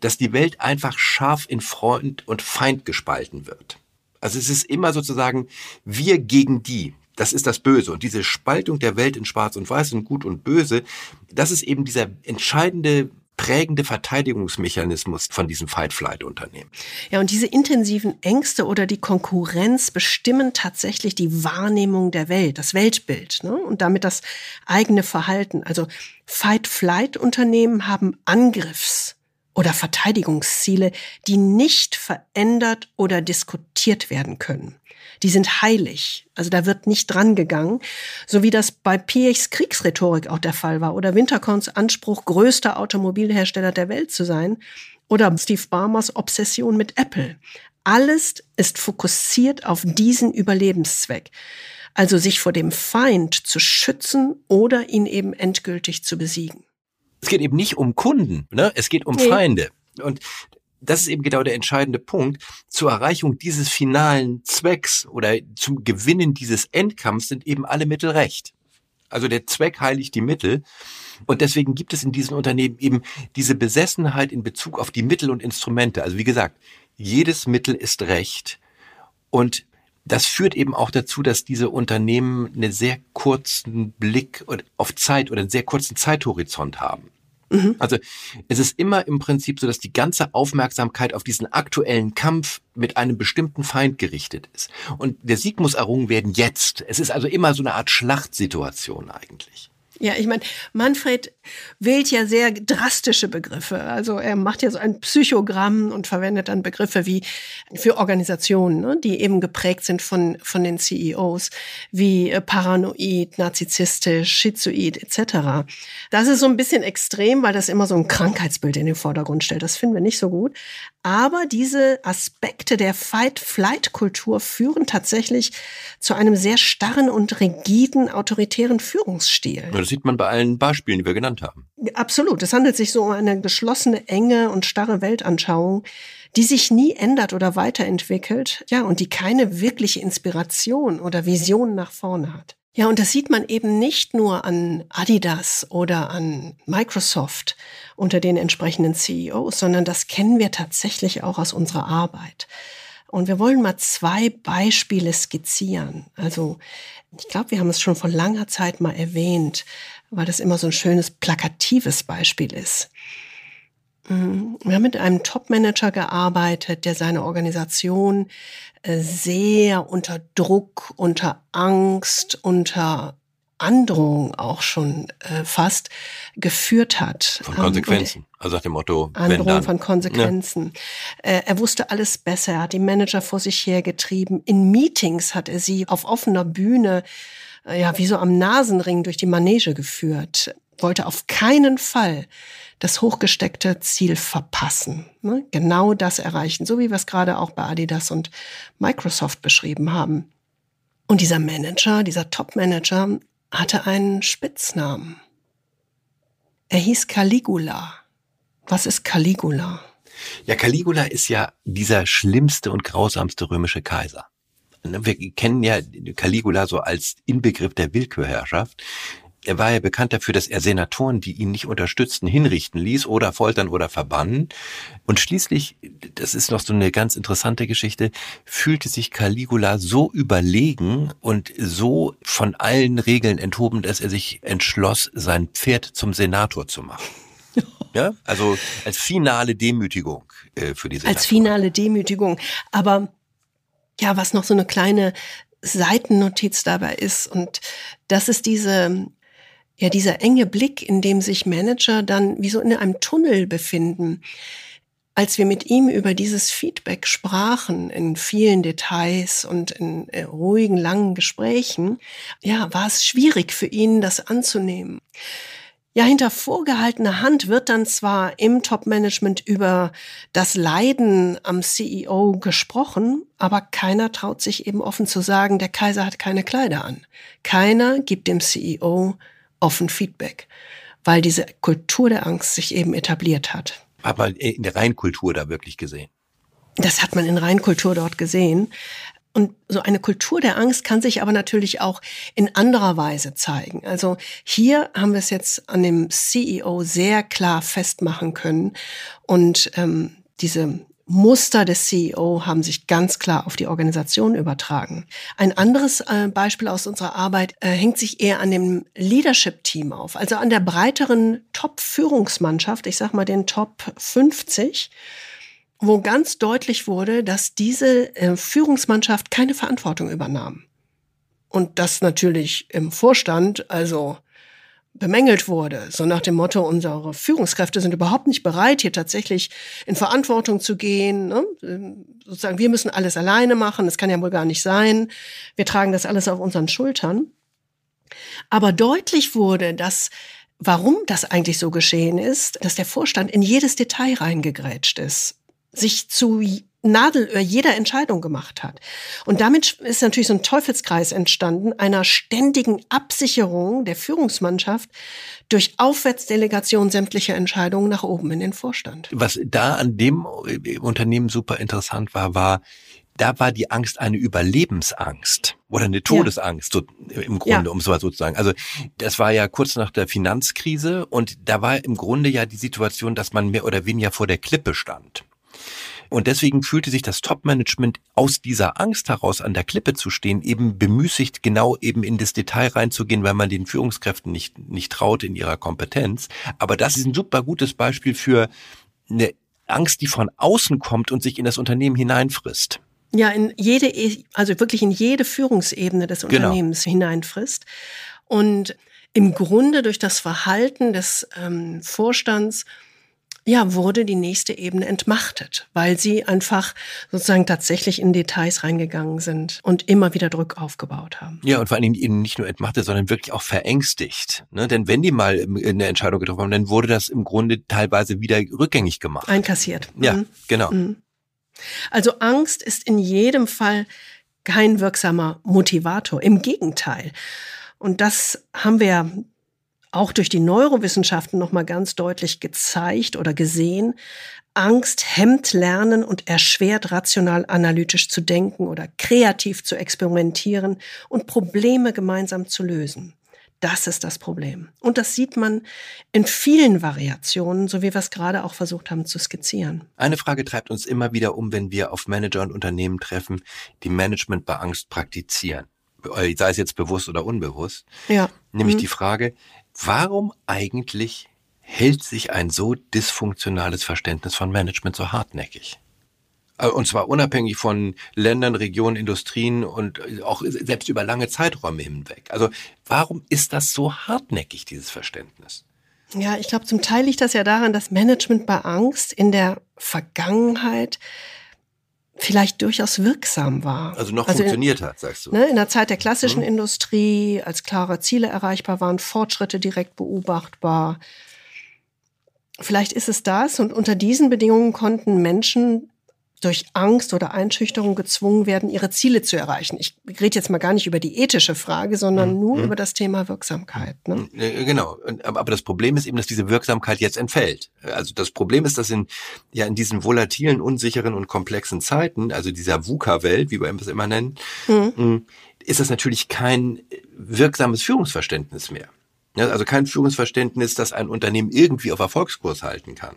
dass die Welt einfach scharf in Freund und Feind gespalten wird. Also es ist immer sozusagen wir gegen die. Das ist das Böse. Und diese Spaltung der Welt in Schwarz und Weiß und Gut und Böse, das ist eben dieser entscheidende prägende Verteidigungsmechanismus von diesem Fight-Flight-Unternehmen. Ja, und diese intensiven Ängste oder die Konkurrenz bestimmen tatsächlich die Wahrnehmung der Welt, das Weltbild ne? und damit das eigene Verhalten. Also Fight-Flight-Unternehmen haben Angriffs- oder Verteidigungsziele, die nicht verändert oder diskutiert werden können die sind heilig. Also da wird nicht dran gegangen, so wie das bei Piechs Kriegsrhetorik auch der Fall war oder Winterkorns Anspruch, größter Automobilhersteller der Welt zu sein oder Steve Barmers Obsession mit Apple. Alles ist fokussiert auf diesen Überlebenszweck. Also sich vor dem Feind zu schützen oder ihn eben endgültig zu besiegen. Es geht eben nicht um Kunden, ne? es geht um nee. Feinde. Und das ist eben genau der entscheidende Punkt. Zur Erreichung dieses finalen Zwecks oder zum Gewinnen dieses Endkampfs sind eben alle Mittel recht. Also der Zweck heiligt die Mittel. Und deswegen gibt es in diesen Unternehmen eben diese Besessenheit in Bezug auf die Mittel und Instrumente. Also wie gesagt, jedes Mittel ist recht. Und das führt eben auch dazu, dass diese Unternehmen einen sehr kurzen Blick auf Zeit oder einen sehr kurzen Zeithorizont haben. Mhm. Also es ist immer im Prinzip so, dass die ganze Aufmerksamkeit auf diesen aktuellen Kampf mit einem bestimmten Feind gerichtet ist. Und der Sieg muss errungen werden jetzt. Es ist also immer so eine Art Schlachtsituation eigentlich. Ja, ich meine, Manfred wählt ja sehr drastische Begriffe. Also er macht ja so ein Psychogramm und verwendet dann Begriffe wie für Organisationen, ne, die eben geprägt sind von, von den CEOs, wie äh, paranoid, narzisstisch, schizoid etc. Das ist so ein bisschen extrem, weil das immer so ein Krankheitsbild in den Vordergrund stellt. Das finden wir nicht so gut. Aber diese Aspekte der Fight-Flight-Kultur führen tatsächlich zu einem sehr starren und rigiden autoritären Führungsstil. Ja, das sieht man bei allen Beispielen, die wir genannt haben. Absolut. Es handelt sich so um eine geschlossene, enge und starre Weltanschauung, die sich nie ändert oder weiterentwickelt, ja, und die keine wirkliche Inspiration oder Vision nach vorne hat. Ja, und das sieht man eben nicht nur an Adidas oder an Microsoft unter den entsprechenden CEOs, sondern das kennen wir tatsächlich auch aus unserer Arbeit. Und wir wollen mal zwei Beispiele skizzieren. Also ich glaube, wir haben es schon vor langer Zeit mal erwähnt, weil das immer so ein schönes plakatives Beispiel ist. Mhm. Wir haben mit einem Top-Manager gearbeitet, der seine Organisation sehr unter Druck, unter Angst, unter Androhung auch schon äh, fast geführt hat. Von Konsequenzen. also nach dem Motto, Androhung wenn dann. von Konsequenzen. Ja. Äh, er wusste alles besser, er hat die Manager vor sich hergetrieben. In Meetings hat er sie auf offener Bühne äh, ja, wie so am Nasenring durch die Manege geführt, wollte auf keinen Fall das hochgesteckte Ziel verpassen. Ne? Genau das erreichen, so wie wir es gerade auch bei Adidas und Microsoft beschrieben haben. Und dieser Manager, dieser Top-Manager, hatte einen Spitznamen. Er hieß Caligula. Was ist Caligula? Ja, Caligula ist ja dieser schlimmste und grausamste römische Kaiser. Wir kennen ja Caligula so als Inbegriff der Willkürherrschaft. Er war ja bekannt dafür, dass er Senatoren, die ihn nicht unterstützten, hinrichten ließ oder foltern oder verbannen. Und schließlich, das ist noch so eine ganz interessante Geschichte, fühlte sich Caligula so überlegen und so von allen Regeln enthoben, dass er sich entschloss, sein Pferd zum Senator zu machen. Ja, also als finale Demütigung äh, für diese. Als finale Demütigung. Aber ja, was noch so eine kleine Seitennotiz dabei ist und das ist diese ja dieser enge Blick, in dem sich Manager dann wie so in einem Tunnel befinden. Als wir mit ihm über dieses Feedback sprachen, in vielen Details und in äh, ruhigen, langen Gesprächen, ja, war es schwierig für ihn, das anzunehmen. Ja, hinter vorgehaltener Hand wird dann zwar im Top-Management über das Leiden am CEO gesprochen, aber keiner traut sich eben offen zu sagen, der Kaiser hat keine Kleider an. Keiner gibt dem CEO offen Feedback, weil diese Kultur der Angst sich eben etabliert hat. Hat man in der Reinkultur da wirklich gesehen? Das hat man in Reinkultur dort gesehen. Und so eine Kultur der Angst kann sich aber natürlich auch in anderer Weise zeigen. Also hier haben wir es jetzt an dem CEO sehr klar festmachen können. Und ähm, diese Muster des CEO haben sich ganz klar auf die Organisation übertragen. Ein anderes äh, Beispiel aus unserer Arbeit äh, hängt sich eher an dem Leadership-Team auf, also an der breiteren Top-Führungsmannschaft, ich sag mal den Top 50 wo ganz deutlich wurde, dass diese äh, Führungsmannschaft keine Verantwortung übernahm. Und das natürlich im Vorstand also bemängelt wurde, so nach dem Motto, unsere Führungskräfte sind überhaupt nicht bereit, hier tatsächlich in Verantwortung zu gehen. Ne? Ähm, sozusagen, wir müssen alles alleine machen, das kann ja wohl gar nicht sein. Wir tragen das alles auf unseren Schultern. Aber deutlich wurde, dass warum das eigentlich so geschehen ist, dass der Vorstand in jedes Detail reingegrätscht ist sich zu Nadelöhr jeder Entscheidung gemacht hat. Und damit ist natürlich so ein Teufelskreis entstanden, einer ständigen Absicherung der Führungsmannschaft durch Aufwärtsdelegation sämtlicher Entscheidungen nach oben in den Vorstand. Was da an dem Unternehmen super interessant war, war, da war die Angst eine Überlebensangst oder eine Todesangst, so im Grunde, ja. um es mal so zu sagen. Also das war ja kurz nach der Finanzkrise und da war im Grunde ja die Situation, dass man mehr oder weniger vor der Klippe stand. Und deswegen fühlte sich das Top-Management aus dieser Angst heraus an der Klippe zu stehen, eben bemüßigt, genau eben in das Detail reinzugehen, weil man den Führungskräften nicht, nicht traut in ihrer Kompetenz. Aber das ist ein super gutes Beispiel für eine Angst, die von außen kommt und sich in das Unternehmen hineinfrisst. Ja, in jede, also wirklich in jede Führungsebene des genau. Unternehmens genau. hineinfrisst. Und im Grunde durch das Verhalten des ähm, Vorstands ja, wurde die nächste Ebene entmachtet, weil sie einfach sozusagen tatsächlich in Details reingegangen sind und immer wieder Druck aufgebaut haben. Ja, und vor allen Dingen nicht nur entmachtet, sondern wirklich auch verängstigt. Ne? Denn wenn die mal eine Entscheidung getroffen haben, dann wurde das im Grunde teilweise wieder rückgängig gemacht. Einkassiert. Ja, mhm. genau. Mhm. Also Angst ist in jedem Fall kein wirksamer Motivator. Im Gegenteil. Und das haben wir auch durch die Neurowissenschaften nochmal ganz deutlich gezeigt oder gesehen, Angst hemmt Lernen und erschwert rational analytisch zu denken oder kreativ zu experimentieren und Probleme gemeinsam zu lösen. Das ist das Problem. Und das sieht man in vielen Variationen, so wie wir es gerade auch versucht haben zu skizzieren. Eine Frage treibt uns immer wieder um, wenn wir auf Manager und Unternehmen treffen, die Management bei Angst praktizieren. Sei es jetzt bewusst oder unbewusst. Ja. Nämlich mhm. die Frage, Warum eigentlich hält sich ein so dysfunktionales Verständnis von Management so hartnäckig? Äh, und zwar unabhängig von Ländern, Regionen, Industrien und auch selbst über lange Zeiträume hinweg. Also warum ist das so hartnäckig, dieses Verständnis? Ja, ich glaube, zum Teil liegt das ja daran, dass Management bei Angst in der Vergangenheit vielleicht durchaus wirksam war. Also noch funktioniert in, hat, sagst du. Ne, in der Zeit der klassischen mhm. Industrie, als klare Ziele erreichbar waren, Fortschritte direkt beobachtbar. Vielleicht ist es das und unter diesen Bedingungen konnten Menschen durch Angst oder Einschüchterung gezwungen werden, ihre Ziele zu erreichen. Ich rede jetzt mal gar nicht über die ethische Frage, sondern mhm. nur mhm. über das Thema Wirksamkeit. Ne? Äh, genau. Aber das Problem ist eben, dass diese Wirksamkeit jetzt entfällt. Also das Problem ist, dass in, ja, in diesen volatilen, unsicheren und komplexen Zeiten, also dieser VUCA-Welt, wie wir es immer nennen, mhm. Mm, ist das natürlich kein wirksames Führungsverständnis mehr. Also kein Führungsverständnis, das ein Unternehmen irgendwie auf Erfolgskurs halten kann.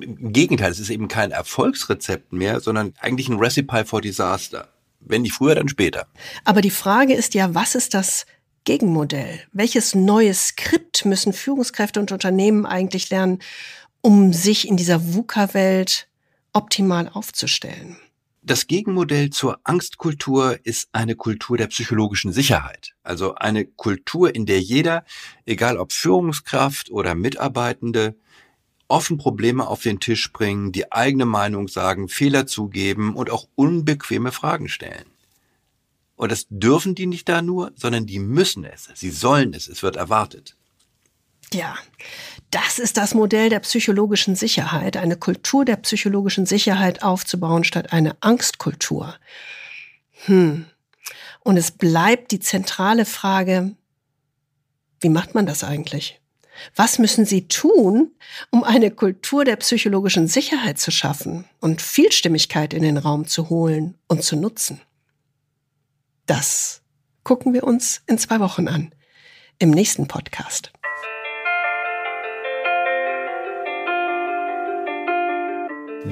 Im Gegenteil, es ist eben kein Erfolgsrezept mehr, sondern eigentlich ein Recipe for Disaster. Wenn nicht früher, dann später. Aber die Frage ist ja, was ist das Gegenmodell? Welches neue Skript müssen Führungskräfte und Unternehmen eigentlich lernen, um sich in dieser VUCA-Welt optimal aufzustellen? Das Gegenmodell zur Angstkultur ist eine Kultur der psychologischen Sicherheit. Also eine Kultur, in der jeder, egal ob Führungskraft oder Mitarbeitende, offen Probleme auf den Tisch bringen, die eigene Meinung sagen, Fehler zugeben und auch unbequeme Fragen stellen. Und das dürfen die nicht da nur, sondern die müssen es. Sie sollen es. Es wird erwartet. Ja, das ist das Modell der psychologischen Sicherheit, eine Kultur der psychologischen Sicherheit aufzubauen statt eine Angstkultur. Hm. Und es bleibt die zentrale Frage, wie macht man das eigentlich? Was müssen Sie tun, um eine Kultur der psychologischen Sicherheit zu schaffen und Vielstimmigkeit in den Raum zu holen und zu nutzen? Das gucken wir uns in zwei Wochen an, im nächsten Podcast.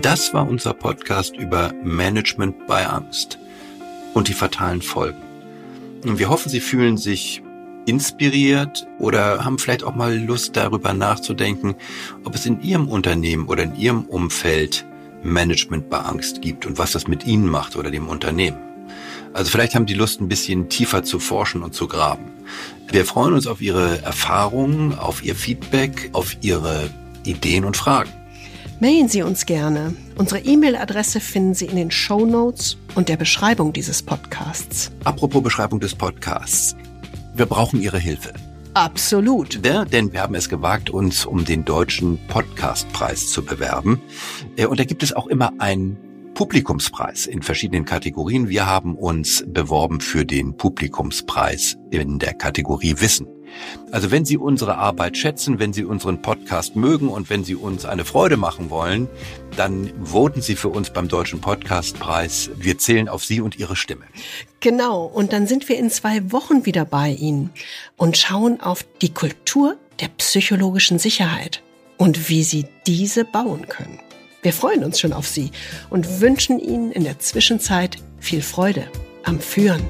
Das war unser Podcast über Management bei Angst und die fatalen Folgen. Und wir hoffen, Sie fühlen sich inspiriert oder haben vielleicht auch mal Lust darüber nachzudenken, ob es in Ihrem Unternehmen oder in Ihrem Umfeld Management bei Angst gibt und was das mit Ihnen macht oder dem Unternehmen. Also vielleicht haben die Lust, ein bisschen tiefer zu forschen und zu graben. Wir freuen uns auf Ihre Erfahrungen, auf Ihr Feedback, auf Ihre Ideen und Fragen. Mailen Sie uns gerne. Unsere E-Mail-Adresse finden Sie in den Show Notes und der Beschreibung dieses Podcasts. Apropos Beschreibung des Podcasts. Wir brauchen Ihre Hilfe. Absolut. Ja, denn wir haben es gewagt, uns um den deutschen Podcastpreis zu bewerben. Äh, und da gibt es auch immer einen Publikumspreis in verschiedenen Kategorien. Wir haben uns beworben für den Publikumspreis in der Kategorie Wissen. Also wenn Sie unsere Arbeit schätzen, wenn Sie unseren Podcast mögen und wenn Sie uns eine Freude machen wollen, dann voten Sie für uns beim Deutschen Podcastpreis. Wir zählen auf Sie und Ihre Stimme. Genau, und dann sind wir in zwei Wochen wieder bei Ihnen und schauen auf die Kultur der psychologischen Sicherheit und wie Sie diese bauen können. Wir freuen uns schon auf Sie und wünschen Ihnen in der Zwischenzeit viel Freude am Führen.